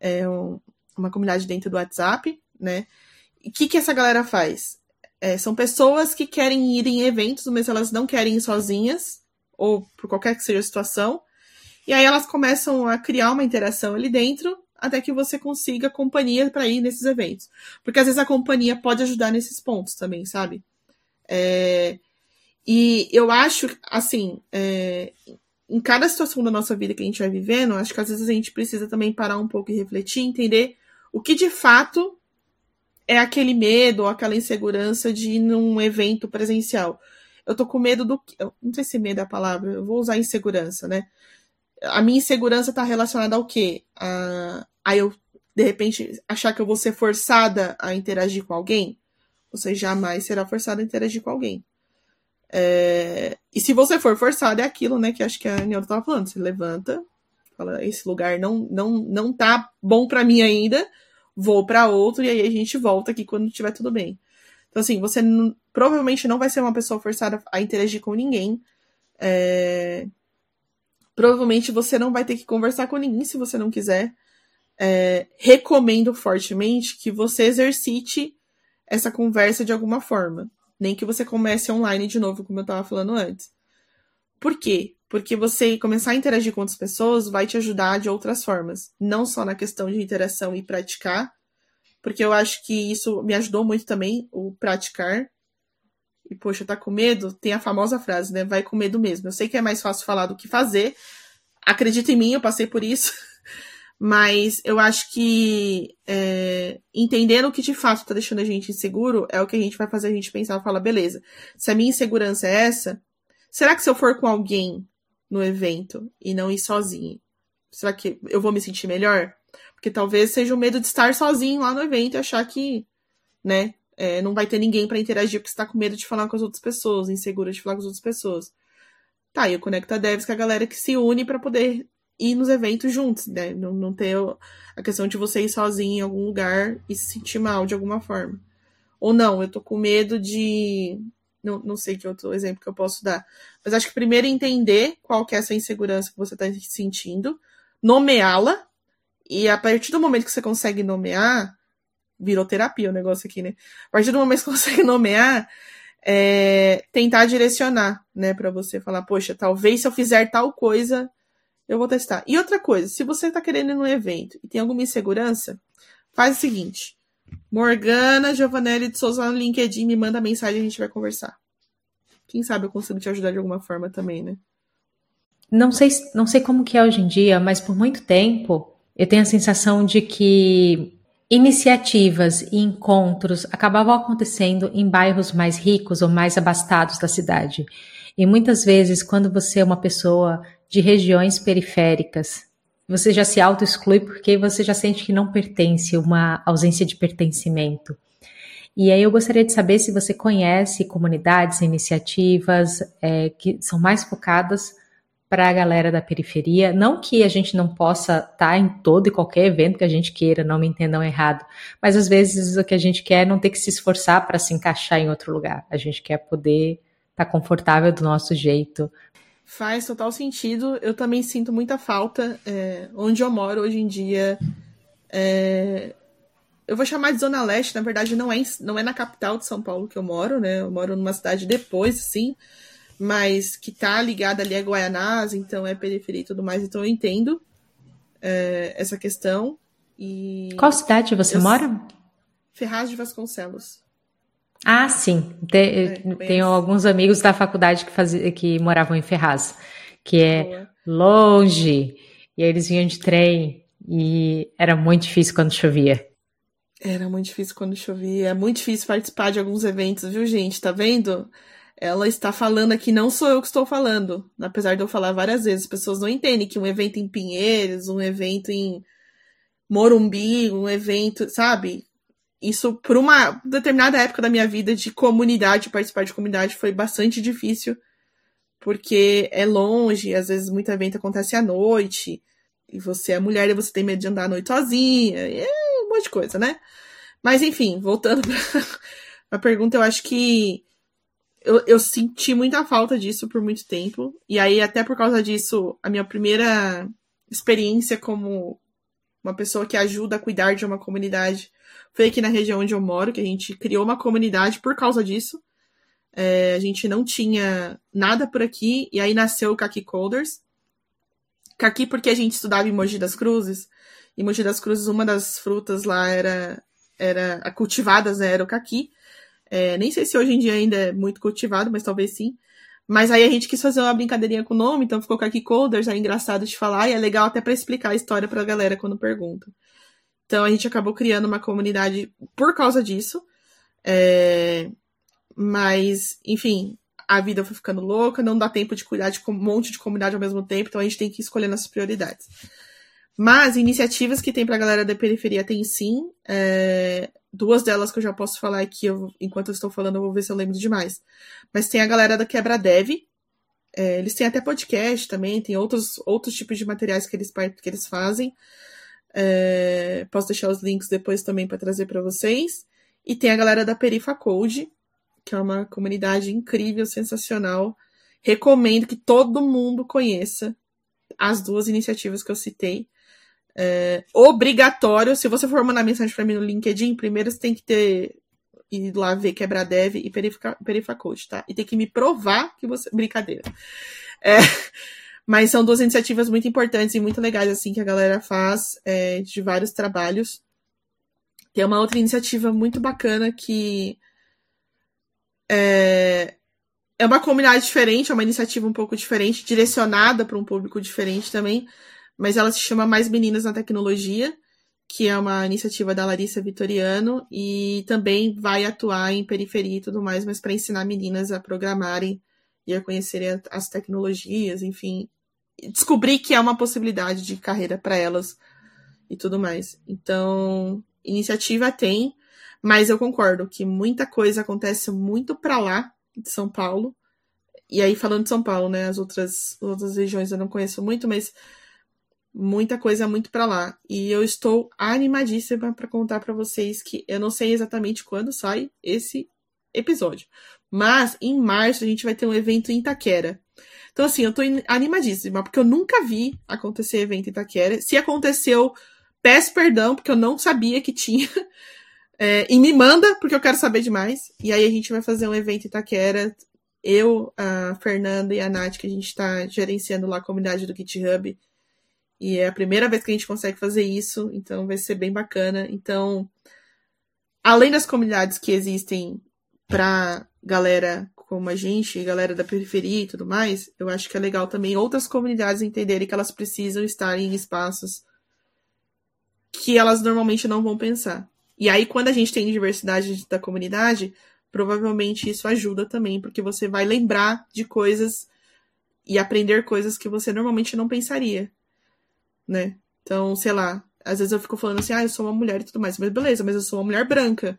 é, um, uma comunidade dentro do WhatsApp, né? O que, que essa galera faz? É, são pessoas que querem ir em eventos, mas elas não querem ir sozinhas, ou por qualquer que seja a situação. E aí elas começam a criar uma interação ali dentro, até que você consiga companhia para ir nesses eventos. Porque às vezes a companhia pode ajudar nesses pontos também, sabe? É, e eu acho, assim, é, em cada situação da nossa vida que a gente vai vivendo, acho que às vezes a gente precisa também parar um pouco e refletir, entender o que de fato é aquele medo ou aquela insegurança de ir num evento presencial. Eu tô com medo do. Não sei se medo é a palavra, eu vou usar insegurança, né? A minha insegurança tá relacionada ao quê? A, a eu, de repente, achar que eu vou ser forçada a interagir com alguém? Você jamais será forçada a interagir com alguém. É... E se você for forçado, é aquilo, né, que acho que a Aniela tava falando. Você levanta, fala, esse lugar não, não, não tá bom para mim ainda, vou para outro, e aí a gente volta aqui quando tiver tudo bem. Então, assim, você provavelmente não vai ser uma pessoa forçada a interagir com ninguém. É... Provavelmente você não vai ter que conversar com ninguém se você não quiser. É... Recomendo fortemente que você exercite essa conversa de alguma forma. Nem que você comece online de novo, como eu estava falando antes. Por quê? Porque você começar a interagir com outras pessoas vai te ajudar de outras formas. Não só na questão de interação e praticar, porque eu acho que isso me ajudou muito também, o praticar. E, poxa, tá com medo? Tem a famosa frase, né? Vai com medo mesmo. Eu sei que é mais fácil falar do que fazer. Acredita em mim, eu passei por isso. Mas eu acho que é, entendendo o que de fato tá deixando a gente inseguro é o que a gente vai fazer a gente pensar e falar, beleza, se a minha insegurança é essa, será que se eu for com alguém no evento e não ir sozinho, será que eu vou me sentir melhor? Porque talvez seja o medo de estar sozinho lá no evento e achar que, né, é, não vai ter ninguém para interagir porque você tá com medo de falar com as outras pessoas, insegura de falar com as outras pessoas. Tá, e o Conecta Devs com a galera que se une para poder ir nos eventos juntos, né? Não, não ter a questão de você ir sozinho em algum lugar e se sentir mal de alguma forma. Ou não, eu tô com medo de. Não, não sei que outro exemplo que eu posso dar. Mas acho que primeiro entender qual que é essa insegurança que você está sentindo, nomeá-la, e a partir do momento que você consegue nomear, virou terapia o negócio aqui, né? A partir do momento que você consegue nomear, é, tentar direcionar, né, para você falar, poxa, talvez se eu fizer tal coisa, Eu vou testar. E outra coisa, se você tá querendo ir num evento e tem alguma insegurança, faz o seguinte. Morgana Giovanelli de Souza no LinkedIn me manda mensagem e a gente vai conversar. Quem sabe eu consigo te ajudar de alguma forma também, né? Não sei, não sei como que é hoje em dia, mas por muito tempo eu tenho a sensação de que iniciativas e encontros acabavam acontecendo em bairros mais ricos ou mais abastados da cidade. E muitas vezes, quando você é uma pessoa de regiões periféricas, você já se auto-exclui porque você já sente que não pertence, uma ausência de pertencimento. E aí eu gostaria de saber se você conhece comunidades, iniciativas é, que são mais focadas para a galera da periferia. Não que a gente não possa estar tá em todo e qualquer evento que a gente queira, não me entendam errado, mas às vezes o que a gente quer é não ter que se esforçar para se encaixar em outro lugar. A gente quer poder estar tá confortável do nosso jeito. Faz total sentido. Eu também sinto muita falta. É, onde eu moro hoje em dia, é, eu vou chamar de Zona Leste, na verdade não é, não é na capital de São Paulo que eu moro, né? Eu moro numa cidade depois, sim, mas que tá ligada ali a Guaianás, então é periferia e tudo mais, então eu entendo é, essa questão. E Qual cidade você eu... mora? Ferraz de Vasconcelos. Ah, sim. Tem, é, tenho alguns amigos da faculdade que, fazia, que moravam em Ferraz, que é longe, e eles vinham de trem, e era muito difícil quando chovia. Era muito difícil quando chovia. É muito difícil participar de alguns eventos, viu, gente? Tá vendo? Ela está falando aqui, não sou eu que estou falando. Apesar de eu falar várias vezes. As pessoas não entendem que um evento em Pinheiros, um evento em Morumbi, um evento, sabe? Isso, por uma determinada época da minha vida de comunidade, participar de comunidade, foi bastante difícil. Porque é longe, às vezes muito evento acontece à noite. E você é mulher e você tem medo de andar à noite sozinha. É um monte de coisa, né? Mas enfim, voltando para a pergunta, eu acho que eu, eu senti muita falta disso por muito tempo. E aí, até por causa disso, a minha primeira experiência como uma pessoa que ajuda a cuidar de uma comunidade foi aqui na região onde eu moro, que a gente criou uma comunidade por causa disso. É, a gente não tinha nada por aqui, e aí nasceu o Kaki Colders. Kaki porque a gente estudava em Mogi das Cruzes, em Mogi das Cruzes, uma das frutas lá era, era cultivadas né, era o caqui. É, nem sei se hoje em dia ainda é muito cultivado, mas talvez sim. Mas aí a gente quis fazer uma brincadeirinha com o nome, então ficou Kaki Colders, é engraçado de falar e é legal até para explicar a história pra galera quando pergunta. Então a gente acabou criando uma comunidade por causa disso. É... Mas, enfim, a vida foi ficando louca, não dá tempo de cuidar de um monte de comunidade ao mesmo tempo, então a gente tem que escolher nossas prioridades. Mas iniciativas que tem para a galera da periferia tem sim. É, duas delas que eu já posso falar aqui, eu, enquanto eu estou falando, eu vou ver se eu lembro demais. Mas tem a galera da Quebra Dev. É, eles têm até podcast também, tem outros, outros tipos de materiais que eles, que eles fazem. É, posso deixar os links depois também para trazer para vocês. E tem a galera da Perifa Code, que é uma comunidade incrível, sensacional. Recomendo que todo mundo conheça as duas iniciativas que eu citei é, obrigatório, se você for mandar mensagem para mim no LinkedIn, primeiro você tem que ter ir lá ver quebra-dev e perifacode, tá? E tem que me provar que você. Brincadeira. É, mas são duas iniciativas muito importantes e muito legais, assim, que a galera faz é, de vários trabalhos. Tem uma outra iniciativa muito bacana que é, é uma comunidade diferente, é uma iniciativa um pouco diferente, direcionada para um público diferente também, mas ela se chama Mais Meninas na Tecnologia, que é uma iniciativa da Larissa Vitoriano e também vai atuar em periferia e tudo mais, mas para ensinar meninas a programarem e a conhecerem as tecnologias, enfim, descobrir que é uma possibilidade de carreira para elas e tudo mais. Então, iniciativa tem, mas eu concordo que muita coisa acontece muito para lá de São Paulo. E aí falando de São Paulo, né, as outras outras regiões eu não conheço muito, mas muita coisa muito para lá. E eu estou animadíssima para contar para vocês que eu não sei exatamente quando sai esse episódio, mas em março a gente vai ter um evento em Itaquera. Então assim, eu tô animadíssima porque eu nunca vi acontecer evento em Itaquera. Se aconteceu, peço perdão porque eu não sabia que tinha. É, e me manda, porque eu quero saber demais. E aí a gente vai fazer um evento em Itaquera. Eu, a Fernanda e a Nath, que a gente está gerenciando lá a comunidade do GitHub E é a primeira vez que a gente consegue fazer isso, então vai ser bem bacana. Então, além das comunidades que existem para galera como a gente, galera da periferia e tudo mais, eu acho que é legal também outras comunidades entenderem que elas precisam estar em espaços que elas normalmente não vão pensar. E aí, quando a gente tem diversidade da comunidade, provavelmente isso ajuda também, porque você vai lembrar de coisas e aprender coisas que você normalmente não pensaria, né? Então, sei lá, às vezes eu fico falando assim, ah, eu sou uma mulher e tudo mais, mas beleza, mas eu sou uma mulher branca.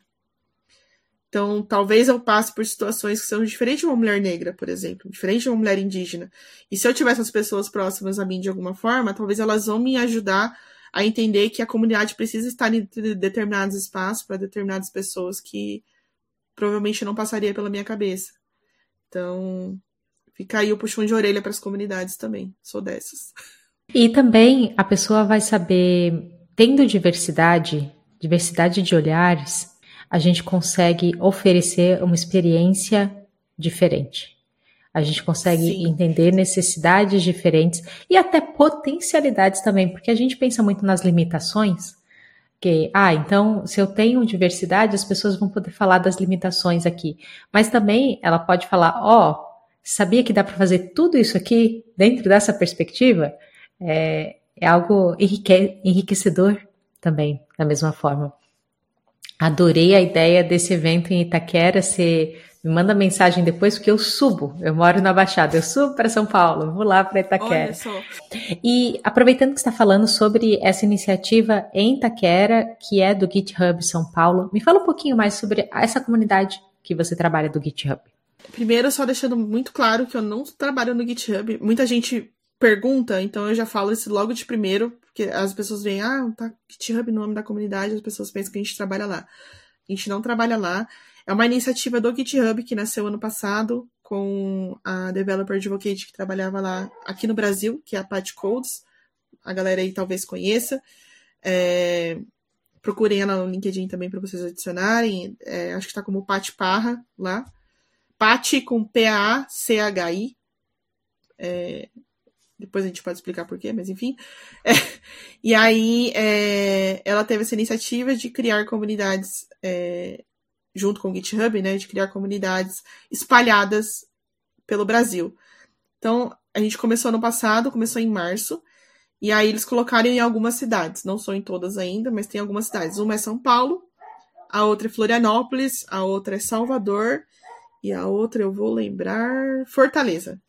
Então, talvez eu passe por situações que são diferentes de uma mulher negra, por exemplo, diferente de uma mulher indígena. E se eu tiver essas pessoas próximas a mim de alguma forma, talvez elas vão me ajudar a entender que a comunidade precisa estar em determinados espaços para determinadas pessoas que provavelmente não passaria pela minha cabeça. Então, fica aí o puxão de orelha para as comunidades também. Sou dessas. E também a pessoa vai saber, tendo diversidade, diversidade de olhares, a gente consegue oferecer uma experiência diferente. A gente consegue Sim. entender necessidades diferentes e até potencialidades também, porque a gente pensa muito nas limitações. Que, ah, então, se eu tenho diversidade, as pessoas vão poder falar das limitações aqui. Mas também ela pode falar: ó, oh, sabia que dá para fazer tudo isso aqui dentro dessa perspectiva? É, é algo enrique enriquecedor também, da mesma forma. Adorei a ideia desse evento em Itaquera ser. Me manda mensagem depois, porque eu subo. Eu moro na Baixada, eu subo para São Paulo, vou lá para Itaquera. E aproveitando que está falando sobre essa iniciativa em Itaquera, que é do GitHub São Paulo, me fala um pouquinho mais sobre essa comunidade que você trabalha do GitHub. Primeiro, só deixando muito claro que eu não trabalho no GitHub. Muita gente pergunta, então eu já falo isso logo de primeiro, porque as pessoas veem, ah, tá GitHub no nome da comunidade, as pessoas pensam que a gente trabalha lá. A gente não trabalha lá. É uma iniciativa do GitHub que nasceu ano passado com a Developer Advocate que trabalhava lá aqui no Brasil, que é a Pat Codes. A galera aí talvez conheça. É, procurem ela no LinkedIn também para vocês adicionarem. É, acho que está como Pat Parra lá. Pat com P-A-C-H-I. É, depois a gente pode explicar porquê, mas enfim. É, e aí é, ela teve essa iniciativa de criar comunidades, é, junto com o GitHub, né? De criar comunidades espalhadas pelo Brasil. Então, a gente começou no passado, começou em março. E aí eles colocaram em algumas cidades, não são em todas ainda, mas tem algumas cidades. Uma é São Paulo, a outra é Florianópolis, a outra é Salvador e a outra eu vou lembrar Fortaleza.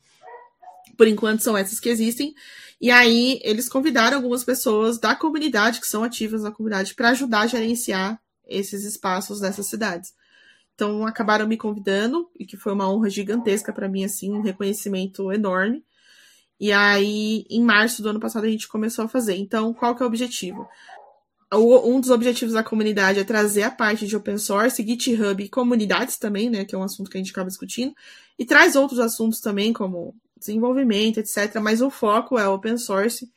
Por enquanto são essas que existem. E aí eles convidaram algumas pessoas da comunidade, que são ativas na comunidade, para ajudar a gerenciar esses espaços nessas cidades. Então acabaram me convidando, e que foi uma honra gigantesca para mim, assim, um reconhecimento enorme. E aí, em março do ano passado, a gente começou a fazer. Então, qual que é o objetivo? Um dos objetivos da comunidade é trazer a parte de open source, GitHub e comunidades também, né? Que é um assunto que a gente acaba discutindo. E traz outros assuntos também, como desenvolvimento, etc. Mas o foco é open source.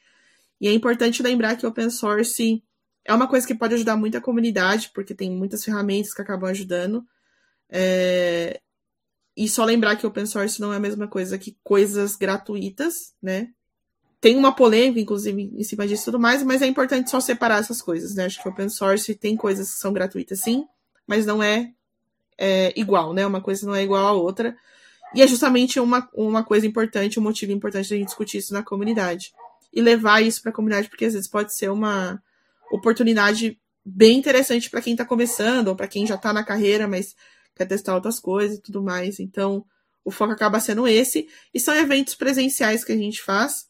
E é importante lembrar que open source é uma coisa que pode ajudar muito a comunidade, porque tem muitas ferramentas que acabam ajudando. É... E só lembrar que open source não é a mesma coisa que coisas gratuitas, né? Tem uma polêmica, inclusive, em cima disso e tudo mais, mas é importante só separar essas coisas, né? Acho que open source tem coisas que são gratuitas, sim, mas não é, é igual, né? Uma coisa não é igual à outra. E é justamente uma, uma coisa importante, um motivo importante da gente discutir isso na comunidade. E levar isso para a comunidade, porque às vezes pode ser uma oportunidade bem interessante para quem está começando, ou para quem já está na carreira, mas quer testar outras coisas e tudo mais. Então, o foco acaba sendo esse. E são eventos presenciais que a gente faz.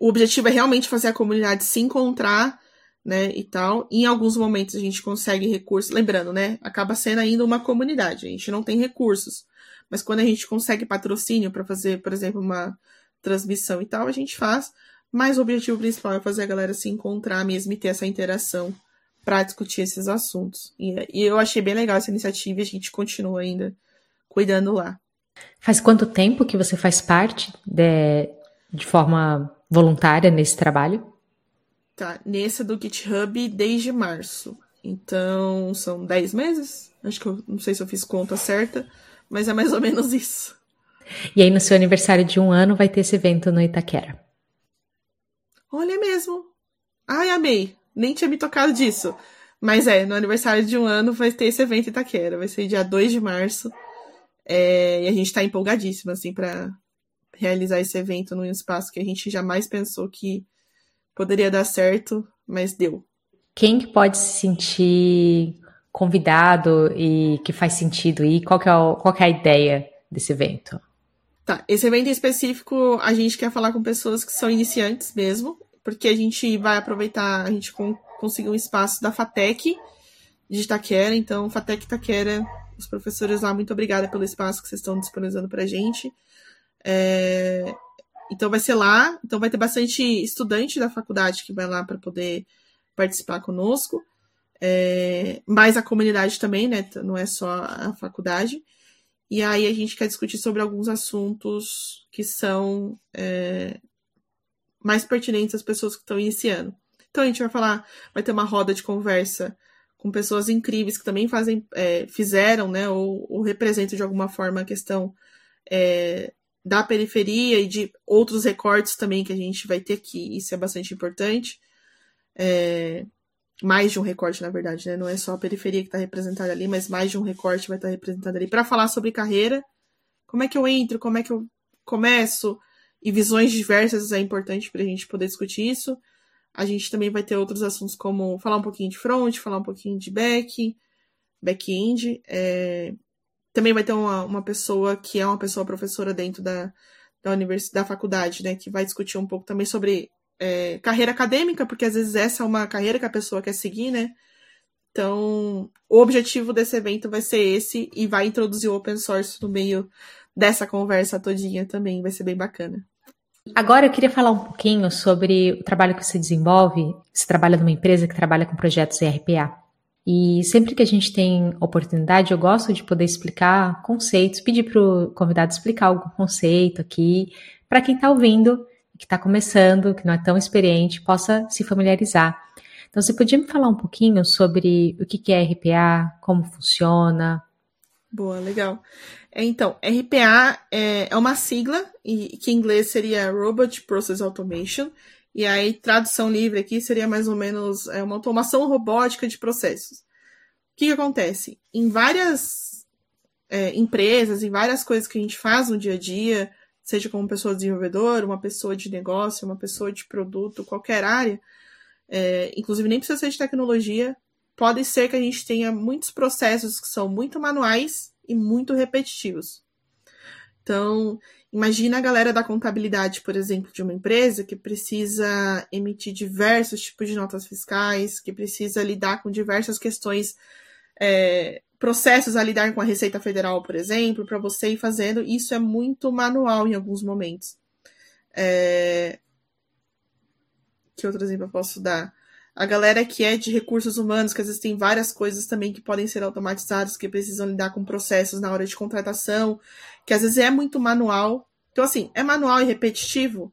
O objetivo é realmente fazer a comunidade se encontrar, né, e tal. Em alguns momentos a gente consegue recursos. Lembrando, né, acaba sendo ainda uma comunidade. A gente não tem recursos. Mas quando a gente consegue patrocínio para fazer, por exemplo, uma transmissão e tal, a gente faz. Mas o objetivo principal é fazer a galera se encontrar mesmo e ter essa interação para discutir esses assuntos. E, e, eu achei bem legal essa iniciativa e a gente continua ainda cuidando lá. Faz quanto tempo que você faz parte de, de forma voluntária nesse trabalho? Tá, nesse do GitHub desde março. Então, são 10 meses? Acho que eu não sei se eu fiz conta certa, mas é mais ou menos isso. E aí, no seu aniversário de um ano, vai ter esse evento no Itaquera. Olha mesmo. Ai, amei. Nem tinha me tocado disso. Mas é, no aniversário de um ano vai ter esse evento em Itaquera. Vai ser dia 2 de março. É, e a gente tá empolgadíssimo, assim, para realizar esse evento num espaço que a gente jamais pensou que poderia dar certo, mas deu. Quem que pode se sentir convidado e que faz sentido ir? Qual que é, o, qual que é a ideia desse evento? Tá, esse evento em específico a gente quer falar com pessoas que são iniciantes mesmo, porque a gente vai aproveitar, a gente conseguiu um espaço da FATEC de Itaquera, então FATEC Itaquera, os professores lá, muito obrigada pelo espaço que vocês estão disponibilizando pra gente. É... Então vai ser lá, então vai ter bastante estudante da faculdade que vai lá para poder participar conosco, é... mais a comunidade também, né? Não é só a faculdade. E aí a gente quer discutir sobre alguns assuntos que são é... mais pertinentes às pessoas que estão iniciando. Então a gente vai falar, vai ter uma roda de conversa com pessoas incríveis que também fazem, é, fizeram, né, ou, ou, representam de alguma forma a questão é, da periferia e de outros recortes também que a gente vai ter aqui. Isso é bastante importante. É, mais de um recorte, na verdade, né? Não é só a periferia que está representada ali, mas mais de um recorte vai estar tá representado ali para falar sobre carreira. Como é que eu entro? Como é que eu começo? E visões diversas é importante para a gente poder discutir isso. A gente também vai ter outros assuntos como falar um pouquinho de front, falar um pouquinho de back, back-end. É... Também vai ter uma, uma pessoa que é uma pessoa professora dentro da, da universidade, da faculdade, né, que vai discutir um pouco também sobre é, carreira acadêmica, porque às vezes essa é uma carreira que a pessoa quer seguir, né? Então, o objetivo desse evento vai ser esse e vai introduzir o open source no meio dessa conversa todinha também, vai ser bem bacana. Agora eu queria falar um pouquinho sobre o trabalho que você desenvolve. Você trabalha numa empresa que trabalha com projetos RPA. E sempre que a gente tem oportunidade, eu gosto de poder explicar conceitos, pedir para o convidado explicar algum conceito aqui, para quem está ouvindo, que está começando, que não é tão experiente, possa se familiarizar. Então, você podia me falar um pouquinho sobre o que é RPA, como funciona? Boa, legal. Então, RPA é, é uma sigla, e, que em inglês seria Robot Process Automation, e aí tradução livre aqui seria mais ou menos é, uma automação robótica de processos. O que, que acontece? Em várias é, empresas, em várias coisas que a gente faz no dia a dia, seja como pessoa desenvolvedora, uma pessoa de negócio, uma pessoa de produto, qualquer área, é, inclusive nem precisa ser de tecnologia, pode ser que a gente tenha muitos processos que são muito manuais e muito repetitivos. Então, imagina a galera da contabilidade, por exemplo, de uma empresa que precisa emitir diversos tipos de notas fiscais, que precisa lidar com diversas questões, é, processos a lidar com a Receita Federal, por exemplo, para você ir fazendo. Isso é muito manual em alguns momentos. É... Que outro exemplo eu posso dar? a galera que é de recursos humanos, que às vezes tem várias coisas também que podem ser automatizadas, que precisam lidar com processos na hora de contratação, que às vezes é muito manual. Então, assim, é manual e repetitivo,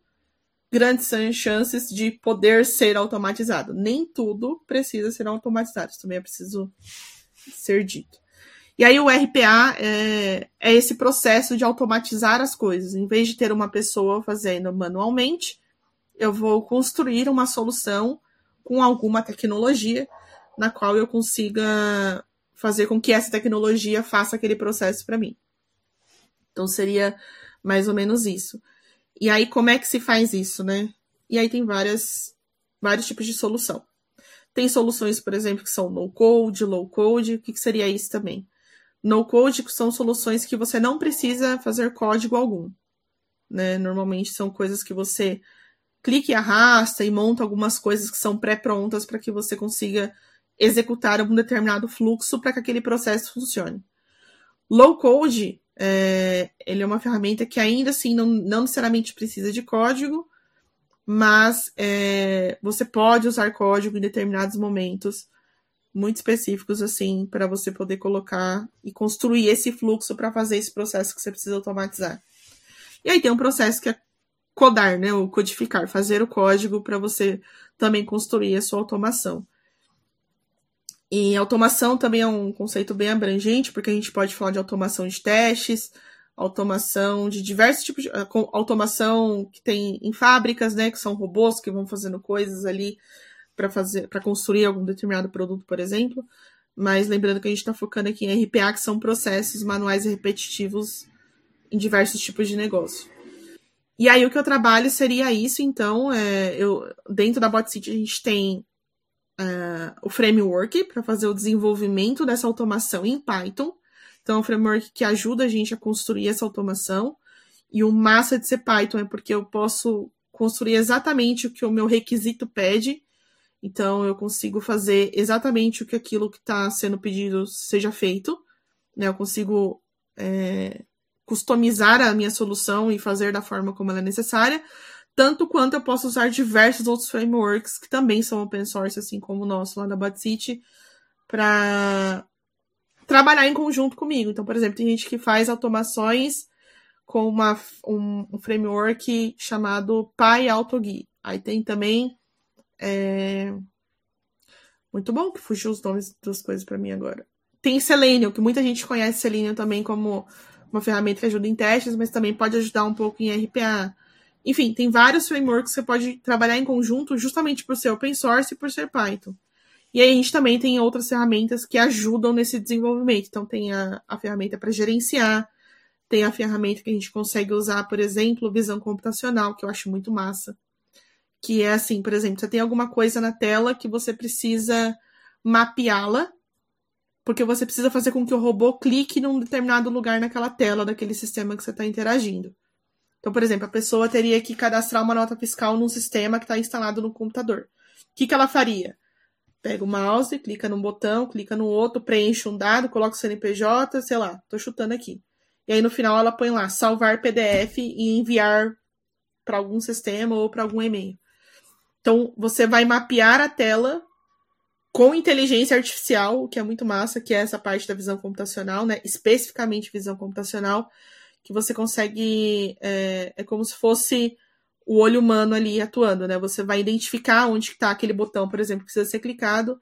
grandes são chances de poder ser automatizado. Nem tudo precisa ser automatizado, isso também é preciso ser dito. E aí o RPA é, é esse processo de automatizar as coisas. Em vez de ter uma pessoa fazendo manualmente, eu vou construir uma solução com alguma tecnologia na qual eu consiga fazer com que essa tecnologia faça aquele processo para mim. Então seria mais ou menos isso. E aí como é que se faz isso, né? E aí tem várias vários tipos de solução. Tem soluções, por exemplo, que são no code, low code, o que, que seria isso também? No code são soluções que você não precisa fazer código algum. Né? Normalmente são coisas que você clica e arrasta e monta algumas coisas que são pré-prontas para que você consiga executar algum determinado fluxo para que aquele processo funcione. Low code, é, ele é uma ferramenta que ainda assim não, não necessariamente precisa de código, mas é, você pode usar código em determinados momentos muito específicos assim para você poder colocar e construir esse fluxo para fazer esse processo que você precisa automatizar. E aí tem um processo que é codar, né, o codificar, fazer o código para você também construir a sua automação. E automação também é um conceito bem abrangente, porque a gente pode falar de automação de testes, automação de diversos tipos de automação que tem em fábricas, né, que são robôs que vão fazendo coisas ali para fazer para construir algum determinado produto, por exemplo. Mas lembrando que a gente está focando aqui em RPA, que são processos manuais e repetitivos em diversos tipos de negócio. E aí o que eu trabalho seria isso, então, é, eu, dentro da BotCity a gente tem é, o framework para fazer o desenvolvimento dessa automação em Python. Então, é um framework que ajuda a gente a construir essa automação. E o massa de ser Python é porque eu posso construir exatamente o que o meu requisito pede. Então, eu consigo fazer exatamente o que aquilo que está sendo pedido seja feito. Né? Eu consigo é, customizar a minha solução e fazer da forma como ela é necessária, tanto quanto eu posso usar diversos outros frameworks que também são open source, assim como o nosso lá da BotCity, para trabalhar em conjunto comigo. Então, por exemplo, tem gente que faz automações com uma, um, um framework chamado PyAutoGui. Aí tem também. É... Muito bom que fugiu os nomes das coisas para mim agora. Tem Selenium, que muita gente conhece Selenium também como uma ferramenta que ajuda em testes, mas também pode ajudar um pouco em RPA. Enfim, tem vários frameworks que você pode trabalhar em conjunto justamente por ser open source e por ser Python. E aí a gente também tem outras ferramentas que ajudam nesse desenvolvimento. Então tem a, a ferramenta para gerenciar, tem a ferramenta que a gente consegue usar, por exemplo, visão computacional, que eu acho muito massa. Que é assim, por exemplo, você tem alguma coisa na tela que você precisa mapeá-la porque você precisa fazer com que o robô clique num determinado lugar naquela tela daquele sistema que você está interagindo. Então, por exemplo, a pessoa teria que cadastrar uma nota fiscal num sistema que está instalado no computador. O que, que ela faria? Pega o mouse, clica num botão, clica no outro, preenche um dado, coloca o CNPJ, sei lá, tô chutando aqui. E aí no final ela põe lá salvar PDF e enviar para algum sistema ou para algum e-mail. Então você vai mapear a tela com inteligência artificial, o que é muito massa, que é essa parte da visão computacional, né? Especificamente visão computacional, que você consegue. É, é como se fosse o olho humano ali atuando, né? Você vai identificar onde está aquele botão, por exemplo, que precisa ser clicado,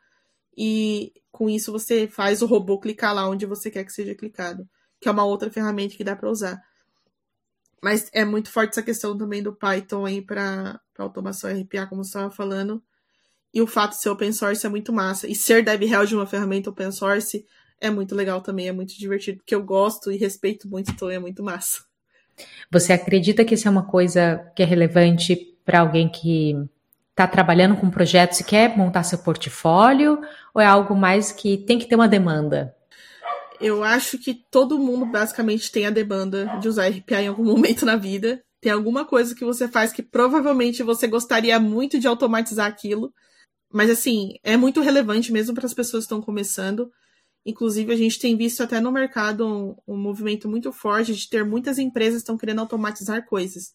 e com isso você faz o robô clicar lá onde você quer que seja clicado, que é uma outra ferramenta que dá para usar. Mas é muito forte essa questão também do Python aí para automação RPA, como você estava falando. E o fato de ser open source é muito massa. E ser DevRel de uma ferramenta open source é muito legal também, é muito divertido, porque eu gosto e respeito muito, então é muito massa. Você acredita que isso é uma coisa que é relevante para alguém que está trabalhando com projetos e quer montar seu portfólio? Ou é algo mais que tem que ter uma demanda? Eu acho que todo mundo basicamente tem a demanda de usar RPA em algum momento na vida. Tem alguma coisa que você faz que provavelmente você gostaria muito de automatizar aquilo. Mas assim, é muito relevante mesmo para as pessoas que estão começando. Inclusive, a gente tem visto até no mercado um, um movimento muito forte de ter muitas empresas que estão querendo automatizar coisas.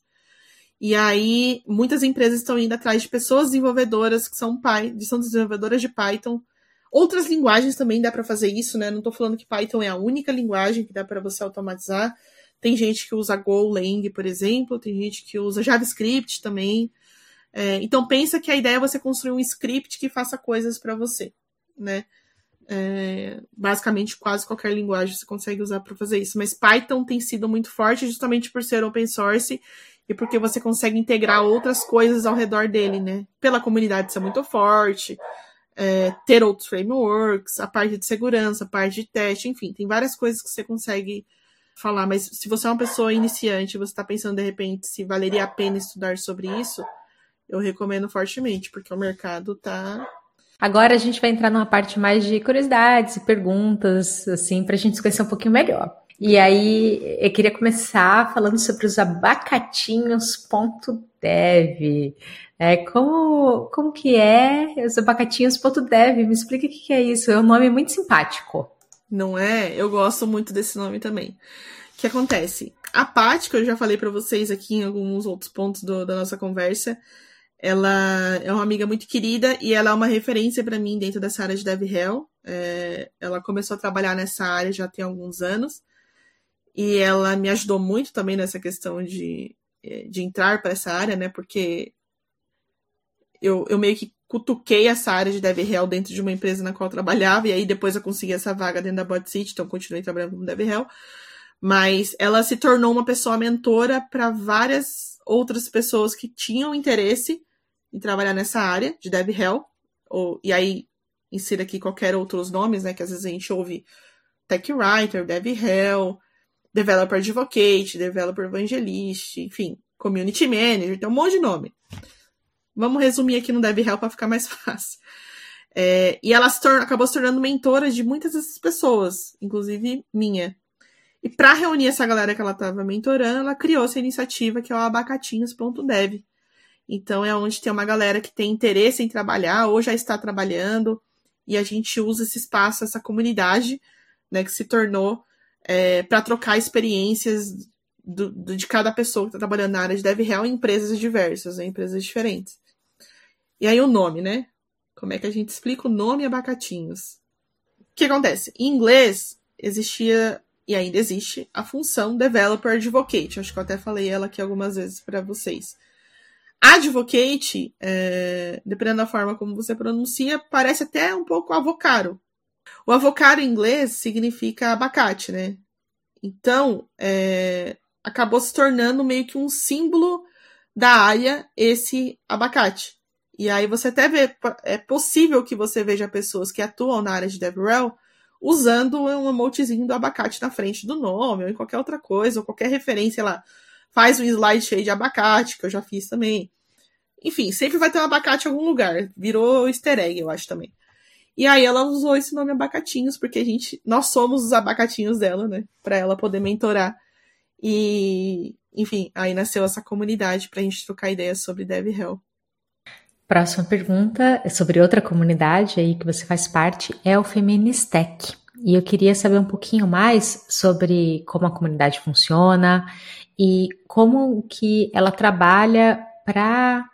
E aí, muitas empresas estão indo atrás de pessoas desenvolvedoras que são, são desenvolvedoras de Python. Outras linguagens também dá para fazer isso, né? Não estou falando que Python é a única linguagem que dá para você automatizar. Tem gente que usa Golang, por exemplo, tem gente que usa JavaScript também. É, então pensa que a ideia é você construir um script que faça coisas para você, né? É, basicamente quase qualquer linguagem você consegue usar para fazer isso, mas Python tem sido muito forte justamente por ser open source e porque você consegue integrar outras coisas ao redor dele, né? Pela comunidade ser muito forte, é, ter outros frameworks, a parte de segurança, a parte de teste, enfim, tem várias coisas que você consegue falar. Mas se você é uma pessoa iniciante, você está pensando de repente se valeria a pena estudar sobre isso, eu recomendo fortemente, porque o mercado tá. Agora a gente vai entrar numa parte mais de curiosidades e perguntas, assim, para a gente se conhecer um pouquinho melhor. E aí, eu queria começar falando sobre os abacatinhos.dev. É, como, como que é os abacatinhos.dev? Me explica o que é isso. É um nome muito simpático. Não é? Eu gosto muito desse nome também. O que acontece? A Paty, que eu já falei para vocês aqui em alguns outros pontos do, da nossa conversa, ela é uma amiga muito querida e ela é uma referência para mim dentro dessa área de DevRel. É, ela começou a trabalhar nessa área já tem alguns anos e ela me ajudou muito também nessa questão de, é, de entrar para essa área, né? Porque eu, eu meio que cutuquei essa área de DevRel dentro de uma empresa na qual eu trabalhava e aí depois eu consegui essa vaga dentro da BotCity, então continuei trabalhando como DevRel. Mas ela se tornou uma pessoa mentora para várias outras pessoas que tinham interesse em trabalhar nessa área de Dev Hell. Ou, e aí, insira aqui qualquer outros nomes, né? Que às vezes a gente ouve Tech Writer, Dev Hell, Developer Advocate, Developer Evangelist, enfim, Community Manager, tem um monte de nome. Vamos resumir aqui no Dev Hell para ficar mais fácil. É, e ela se torna, acabou se tornando mentora de muitas dessas pessoas, inclusive minha. E para reunir essa galera que ela estava mentorando, ela criou essa iniciativa que é o abacatinhos.dev. Então é onde tem uma galera que tem interesse em trabalhar ou já está trabalhando, e a gente usa esse espaço, essa comunidade, né, que se tornou é, para trocar experiências do, do, de cada pessoa que está trabalhando na área de DevRel em empresas diversas, em empresas diferentes. E aí o nome, né? Como é que a gente explica o nome abacatinhos? O que acontece? Em inglês existia e ainda existe a função Developer Advocate. Acho que eu até falei ela aqui algumas vezes para vocês. Advocate, é, dependendo da forma como você pronuncia, parece até um pouco avocado. O avocado em inglês significa abacate, né? Então, é, acabou se tornando meio que um símbolo da área esse abacate. E aí você até vê, é possível que você veja pessoas que atuam na área de DevRel usando um emotezinho do abacate na frente do nome, ou em qualquer outra coisa, ou qualquer referência lá. Faz um slide cheio de abacate, que eu já fiz também. Enfim, sempre vai ter um abacate em algum lugar. Virou easter egg, eu acho também. E aí ela usou esse nome abacatinhos, porque a gente, nós somos os abacatinhos dela, né? Pra ela poder mentorar. E, enfim, aí nasceu essa comunidade pra gente trocar ideias sobre DevHell. Próxima pergunta é sobre outra comunidade aí que você faz parte, é o Feministec. E eu queria saber um pouquinho mais sobre como a comunidade funciona e como que ela trabalha para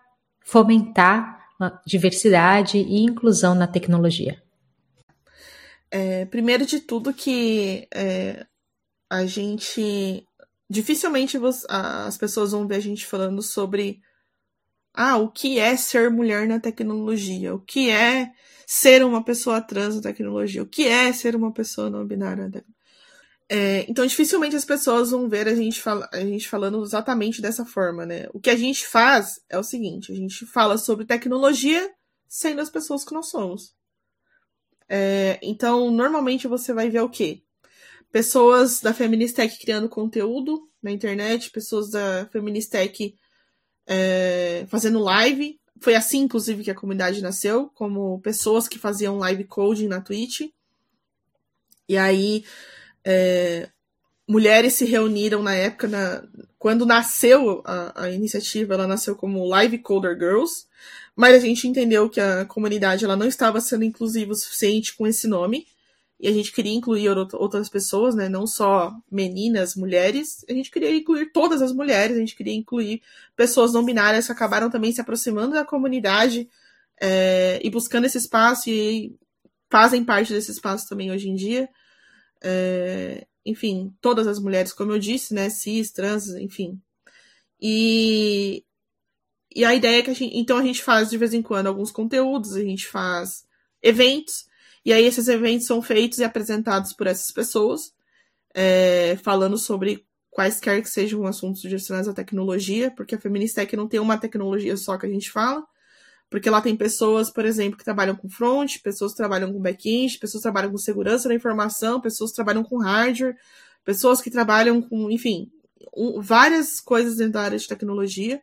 fomentar diversidade e inclusão na tecnologia. É, primeiro de tudo que é, a gente dificilmente as pessoas vão ver a gente falando sobre ah, o que é ser mulher na tecnologia? O que é ser uma pessoa trans na tecnologia? O que é ser uma pessoa não binária? É, então, dificilmente as pessoas vão ver a gente, a gente falando exatamente dessa forma, né? O que a gente faz é o seguinte: a gente fala sobre tecnologia sendo as pessoas que nós somos. É, então, normalmente você vai ver o quê? Pessoas da Feministech criando conteúdo na internet, pessoas da Feministech é, fazendo live. Foi assim, inclusive, que a comunidade nasceu, como pessoas que faziam live coding na Twitch. E aí, é, mulheres se reuniram na época, na, quando nasceu a, a, iniciativa, ela nasceu como Live Coder Girls, mas a gente entendeu que a comunidade ela não estava sendo inclusiva o suficiente com esse nome e a gente queria incluir outras pessoas, né? Não só meninas, mulheres. A gente queria incluir todas as mulheres, a gente queria incluir pessoas não binárias que acabaram também se aproximando da comunidade é, e buscando esse espaço e fazem parte desse espaço também hoje em dia. É, enfim, todas as mulheres, como eu disse, né? Cis, trans, enfim. E, e a ideia é que a gente. Então a gente faz de vez em quando alguns conteúdos, a gente faz eventos e aí esses eventos são feitos e apresentados por essas pessoas, é, falando sobre quaisquer que sejam assuntos direcionados à tecnologia, porque a Feministec não tem uma tecnologia só que a gente fala, porque lá tem pessoas, por exemplo, que trabalham com front, pessoas que trabalham com back-end, pessoas que trabalham com segurança da informação, pessoas que trabalham com hardware, pessoas que trabalham com, enfim, um, várias coisas dentro da área de tecnologia.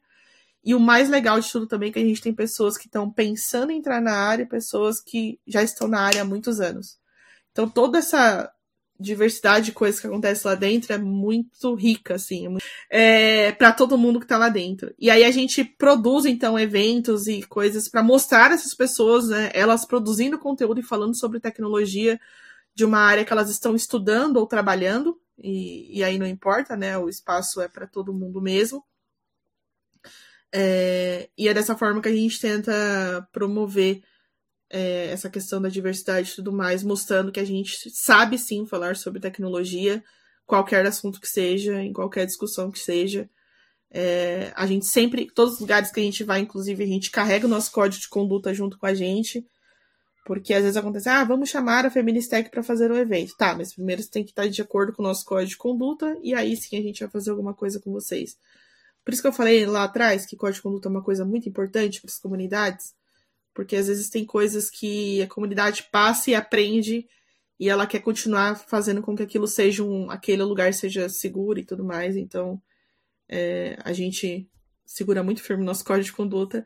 E o mais legal de tudo também é que a gente tem pessoas que estão pensando em entrar na área e pessoas que já estão na área há muitos anos. Então toda essa diversidade de coisas que acontece lá dentro é muito rica, assim, é, é para todo mundo que tá lá dentro. E aí a gente produz, então, eventos e coisas para mostrar essas pessoas, né, elas produzindo conteúdo e falando sobre tecnologia de uma área que elas estão estudando ou trabalhando, e, e aí não importa, né, o espaço é para todo mundo mesmo. É, e é dessa forma que a gente tenta promover é, essa questão da diversidade e tudo mais, mostrando que a gente sabe sim falar sobre tecnologia, qualquer assunto que seja, em qualquer discussão que seja. É, a gente sempre, todos os lugares que a gente vai, inclusive, a gente carrega o nosso código de conduta junto com a gente. Porque às vezes acontece, ah, vamos chamar a Feministec para fazer o evento. Tá, mas primeiro você tem que estar de acordo com o nosso código de conduta e aí sim a gente vai fazer alguma coisa com vocês. Por isso que eu falei lá atrás que código de conduta é uma coisa muito importante para as comunidades, porque às vezes tem coisas que a comunidade passa e aprende e ela quer continuar fazendo com que aquilo seja um, aquele lugar seja seguro e tudo mais. Então, é, a gente segura muito firme o nosso código de conduta.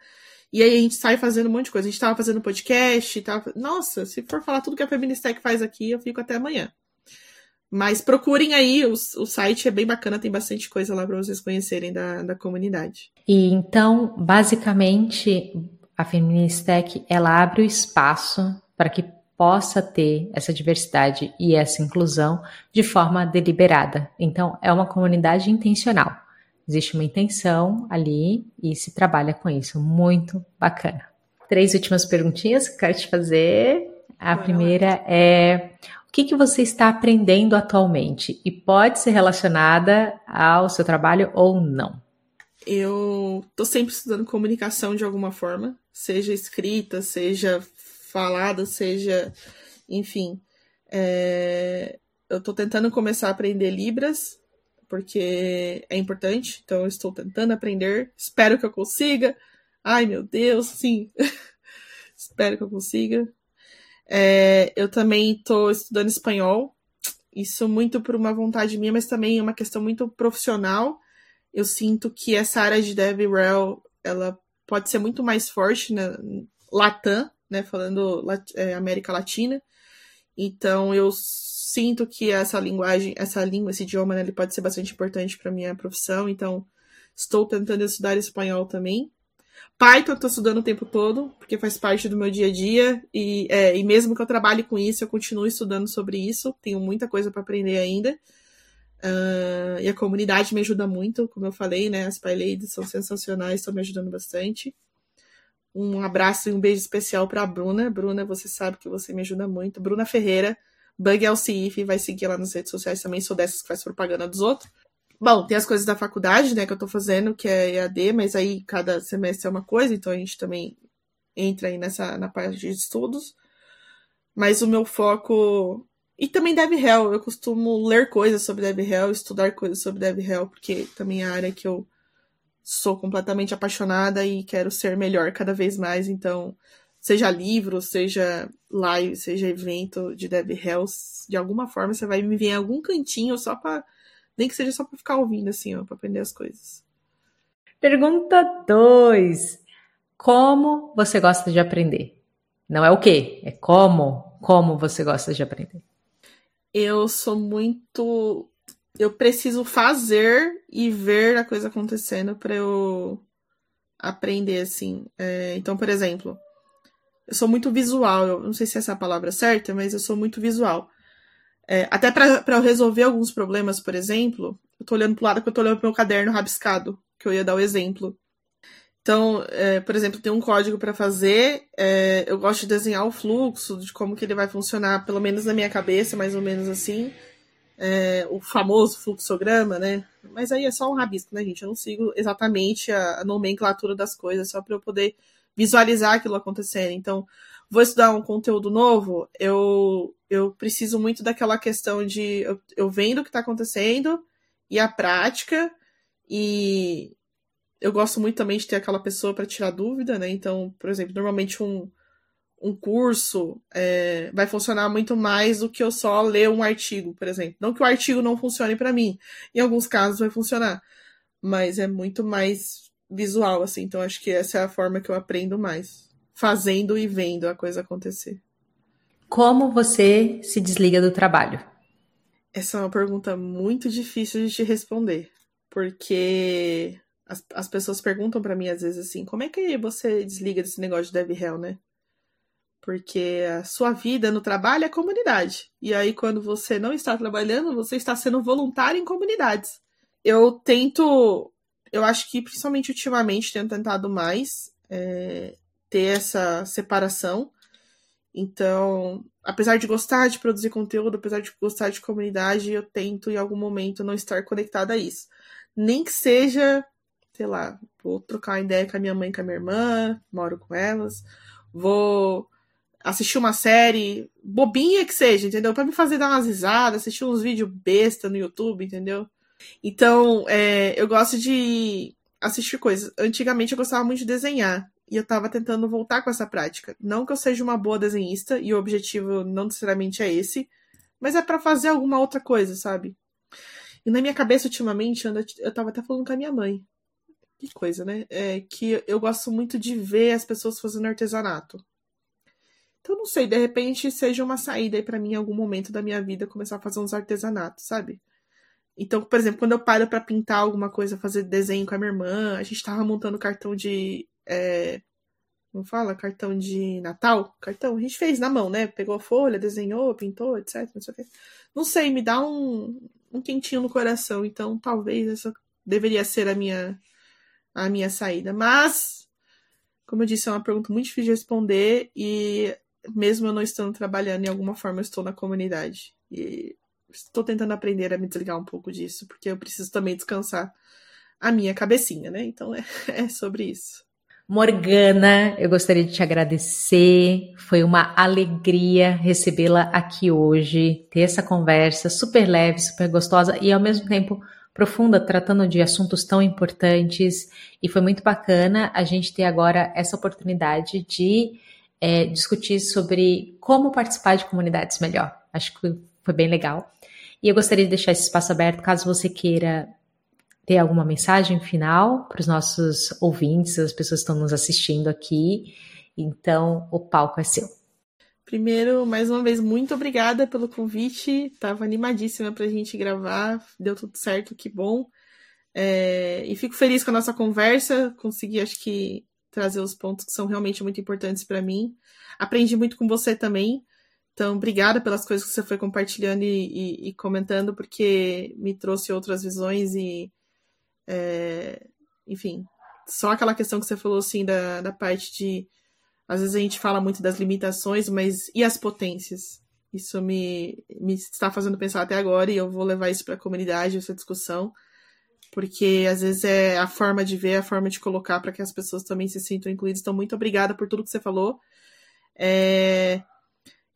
E aí a gente sai fazendo um monte de coisa. A gente tava fazendo podcast, tava... Nossa, se for falar tudo que a Feministec faz aqui, eu fico até amanhã. Mas procurem aí, o, o site é bem bacana, tem bastante coisa lá para vocês conhecerem da, da comunidade. E então, basicamente, a Feministec, ela abre o espaço para que possa ter essa diversidade e essa inclusão de forma deliberada. Então, é uma comunidade intencional. Existe uma intenção ali e se trabalha com isso. Muito bacana. Três últimas perguntinhas que eu quero te fazer. A primeira é: o que, que você está aprendendo atualmente? E pode ser relacionada ao seu trabalho ou não. Eu estou sempre estudando comunicação de alguma forma, seja escrita, seja falada, seja, enfim. É, eu estou tentando começar a aprender Libras, porque é importante, então eu estou tentando aprender. Espero que eu consiga. Ai, meu Deus, sim. Espero que eu consiga. É, eu também estou estudando espanhol. Isso muito por uma vontade minha, mas também é uma questão muito profissional. Eu sinto que essa área de DevRel, ela pode ser muito mais forte na Latam, né, falando é, América Latina. Então eu sinto que essa linguagem, essa língua, esse idioma, né, ele pode ser bastante importante para minha profissão. Então estou tentando estudar espanhol também. Python eu estou estudando o tempo todo, porque faz parte do meu dia a dia, e, é, e mesmo que eu trabalhe com isso, eu continuo estudando sobre isso, tenho muita coisa para aprender ainda. Uh, e a comunidade me ajuda muito, como eu falei, né? As PyLadies são sensacionais, estão me ajudando bastante. Um abraço e um beijo especial para a Bruna. Bruna, você sabe que você me ajuda muito. Bruna Ferreira, Bug LCIF, vai seguir lá nas redes sociais também, sou dessas que faz propaganda dos outros. Bom, tem as coisas da faculdade, né, que eu tô fazendo, que é EAD, mas aí cada semestre é uma coisa, então a gente também entra aí nessa na parte de estudos. Mas o meu foco e também DevRel, eu costumo ler coisas sobre DevRel, estudar coisas sobre DevRel, porque também é a área que eu sou completamente apaixonada e quero ser melhor cada vez mais, então seja livro, seja live, seja evento de DevRel, de alguma forma você vai me ver em algum cantinho só para nem que seja só para ficar ouvindo, assim, ó, para aprender as coisas. Pergunta 2. Como você gosta de aprender? Não é o quê, é como. Como você gosta de aprender? Eu sou muito. Eu preciso fazer e ver a coisa acontecendo para eu aprender, assim. É, então, por exemplo, eu sou muito visual. Eu não sei se essa é a palavra certa, mas eu sou muito visual. É, até para eu resolver alguns problemas, por exemplo, eu tô olhando pro lado que eu tô olhando pro meu caderno rabiscado, que eu ia dar o exemplo. Então, é, por exemplo, tem um código para fazer, é, eu gosto de desenhar o fluxo, de como que ele vai funcionar, pelo menos na minha cabeça, mais ou menos assim. É, o famoso fluxograma, né? Mas aí é só um rabisco, né, gente? Eu não sigo exatamente a, a nomenclatura das coisas, só para eu poder visualizar aquilo acontecendo. Então, vou estudar um conteúdo novo, eu, eu preciso muito daquela questão de eu, eu vendo o que está acontecendo e a prática, e eu gosto muito também de ter aquela pessoa para tirar dúvida, né? Então, por exemplo, normalmente um, um curso é, vai funcionar muito mais do que eu só ler um artigo, por exemplo. Não que o artigo não funcione para mim, em alguns casos vai funcionar, mas é muito mais visual, assim. Então, acho que essa é a forma que eu aprendo mais fazendo e vendo a coisa acontecer. Como você se desliga do trabalho? Essa é uma pergunta muito difícil de te responder, porque as, as pessoas perguntam para mim às vezes assim: como é que você desliga desse negócio de dev hell, né? Porque a sua vida no trabalho é comunidade. E aí, quando você não está trabalhando, você está sendo voluntário em comunidades. Eu tento, eu acho que principalmente ultimamente tenho tentado mais é, ter essa separação. Então, apesar de gostar de produzir conteúdo, apesar de gostar de comunidade, eu tento em algum momento não estar conectada a isso. Nem que seja, sei lá, vou trocar uma ideia com a minha mãe com a minha irmã, moro com elas, vou assistir uma série, bobinha que seja, entendeu? Para me fazer dar umas risadas, assistir uns vídeos besta no YouTube, entendeu? Então, é, eu gosto de assistir coisas. Antigamente eu gostava muito de desenhar. E eu tava tentando voltar com essa prática. Não que eu seja uma boa desenhista, e o objetivo não necessariamente é esse, mas é para fazer alguma outra coisa, sabe? E na minha cabeça, ultimamente, eu tava até falando com a minha mãe. Que coisa, né? É que eu gosto muito de ver as pessoas fazendo artesanato. Então, não sei, de repente seja uma saída aí para mim em algum momento da minha vida começar a fazer uns artesanatos, sabe? Então, por exemplo, quando eu paro para pintar alguma coisa, fazer desenho com a minha irmã, a gente tava montando cartão de. É, não fala? Cartão de Natal? Cartão, a gente fez na mão, né? Pegou a folha, desenhou, pintou, etc. Não sei. Não sei, me dá um, um quentinho no coração. Então, talvez essa deveria ser a minha, a minha saída. Mas, como eu disse, é uma pergunta muito difícil de responder. E mesmo eu não estando trabalhando, em alguma forma eu estou na comunidade. E estou tentando aprender a me desligar um pouco disso, porque eu preciso também descansar a minha cabecinha, né? Então é, é sobre isso. Morgana, eu gostaria de te agradecer. Foi uma alegria recebê-la aqui hoje, ter essa conversa super leve, super gostosa e ao mesmo tempo profunda, tratando de assuntos tão importantes. E foi muito bacana a gente ter agora essa oportunidade de é, discutir sobre como participar de comunidades melhor. Acho que foi bem legal. E eu gostaria de deixar esse espaço aberto caso você queira ter alguma mensagem final para os nossos ouvintes, as pessoas que estão nos assistindo aqui. Então, o palco é seu. Primeiro, mais uma vez, muito obrigada pelo convite. Tava animadíssima para a gente gravar, deu tudo certo, que bom. É, e fico feliz com a nossa conversa. Consegui, acho que, trazer os pontos que são realmente muito importantes para mim. Aprendi muito com você também. Então, obrigada pelas coisas que você foi compartilhando e, e, e comentando, porque me trouxe outras visões e, é, enfim, só aquela questão que você falou, assim, da, da parte de, às vezes a gente fala muito das limitações, mas e as potências? Isso me, me está fazendo pensar até agora e eu vou levar isso para a comunidade, essa discussão, porque às vezes é a forma de ver, a forma de colocar para que as pessoas também se sintam incluídas. Então, muito obrigada por tudo que você falou. É,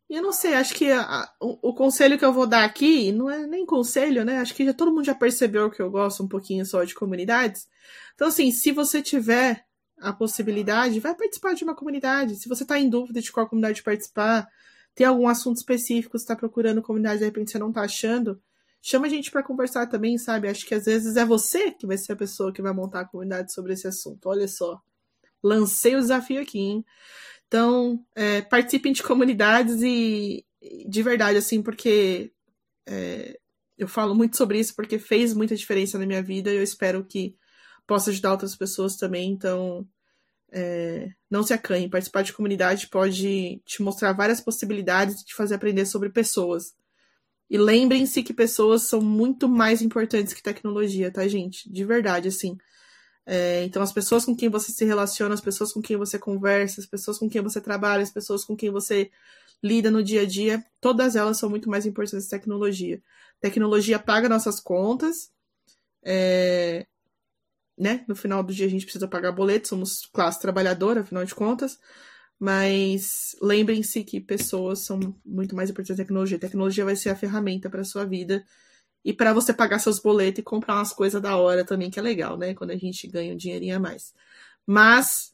eu não sei, acho que a, o, o, conselho que eu vou dar aqui não é nem conselho, né? Acho que já todo mundo já percebeu que eu gosto um pouquinho só de comunidades. Então, assim, se você tiver a possibilidade, vai participar de uma comunidade. Se você está em dúvida de qual comunidade participar, tem algum assunto específico, está procurando comunidade, de repente você não está achando, chama a gente para conversar também, sabe? Acho que às vezes é você que vai ser a pessoa que vai montar a comunidade sobre esse assunto. Olha só. Lancei o desafio aqui, hein? Então, é, participem de comunidades e, de verdade, assim, porque é, eu falo muito sobre isso porque fez muita diferença na minha vida e eu espero que possa ajudar outras pessoas também. Então, é, não se acanhe. Participar de comunidade pode te mostrar várias possibilidades e te fazer aprender sobre pessoas. E lembrem-se que pessoas são muito mais importantes que tecnologia, tá, gente? De verdade, assim. É, então, as pessoas com quem você se relaciona, as pessoas com quem você conversa, as pessoas com quem você trabalha, as pessoas com quem você lida no dia a dia, todas elas são muito mais importantes que tecnologia. Tecnologia paga nossas contas, é, né? No final do dia a gente precisa pagar boleto, somos classe trabalhadora, afinal de contas. Mas lembrem-se que pessoas são muito mais importantes que tecnologia. A tecnologia vai ser a ferramenta para sua vida e para você pagar seus boletos e comprar umas coisas da hora também, que é legal, né? Quando a gente ganha um dinheirinho a mais. Mas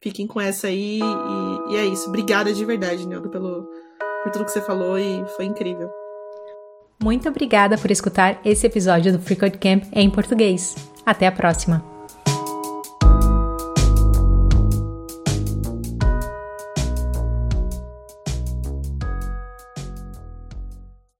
fiquem com essa aí e, e é isso. Obrigada de verdade, Nildo, pelo por tudo que você falou e foi incrível. Muito obrigada por escutar esse episódio do Code Camp em português. Até a próxima!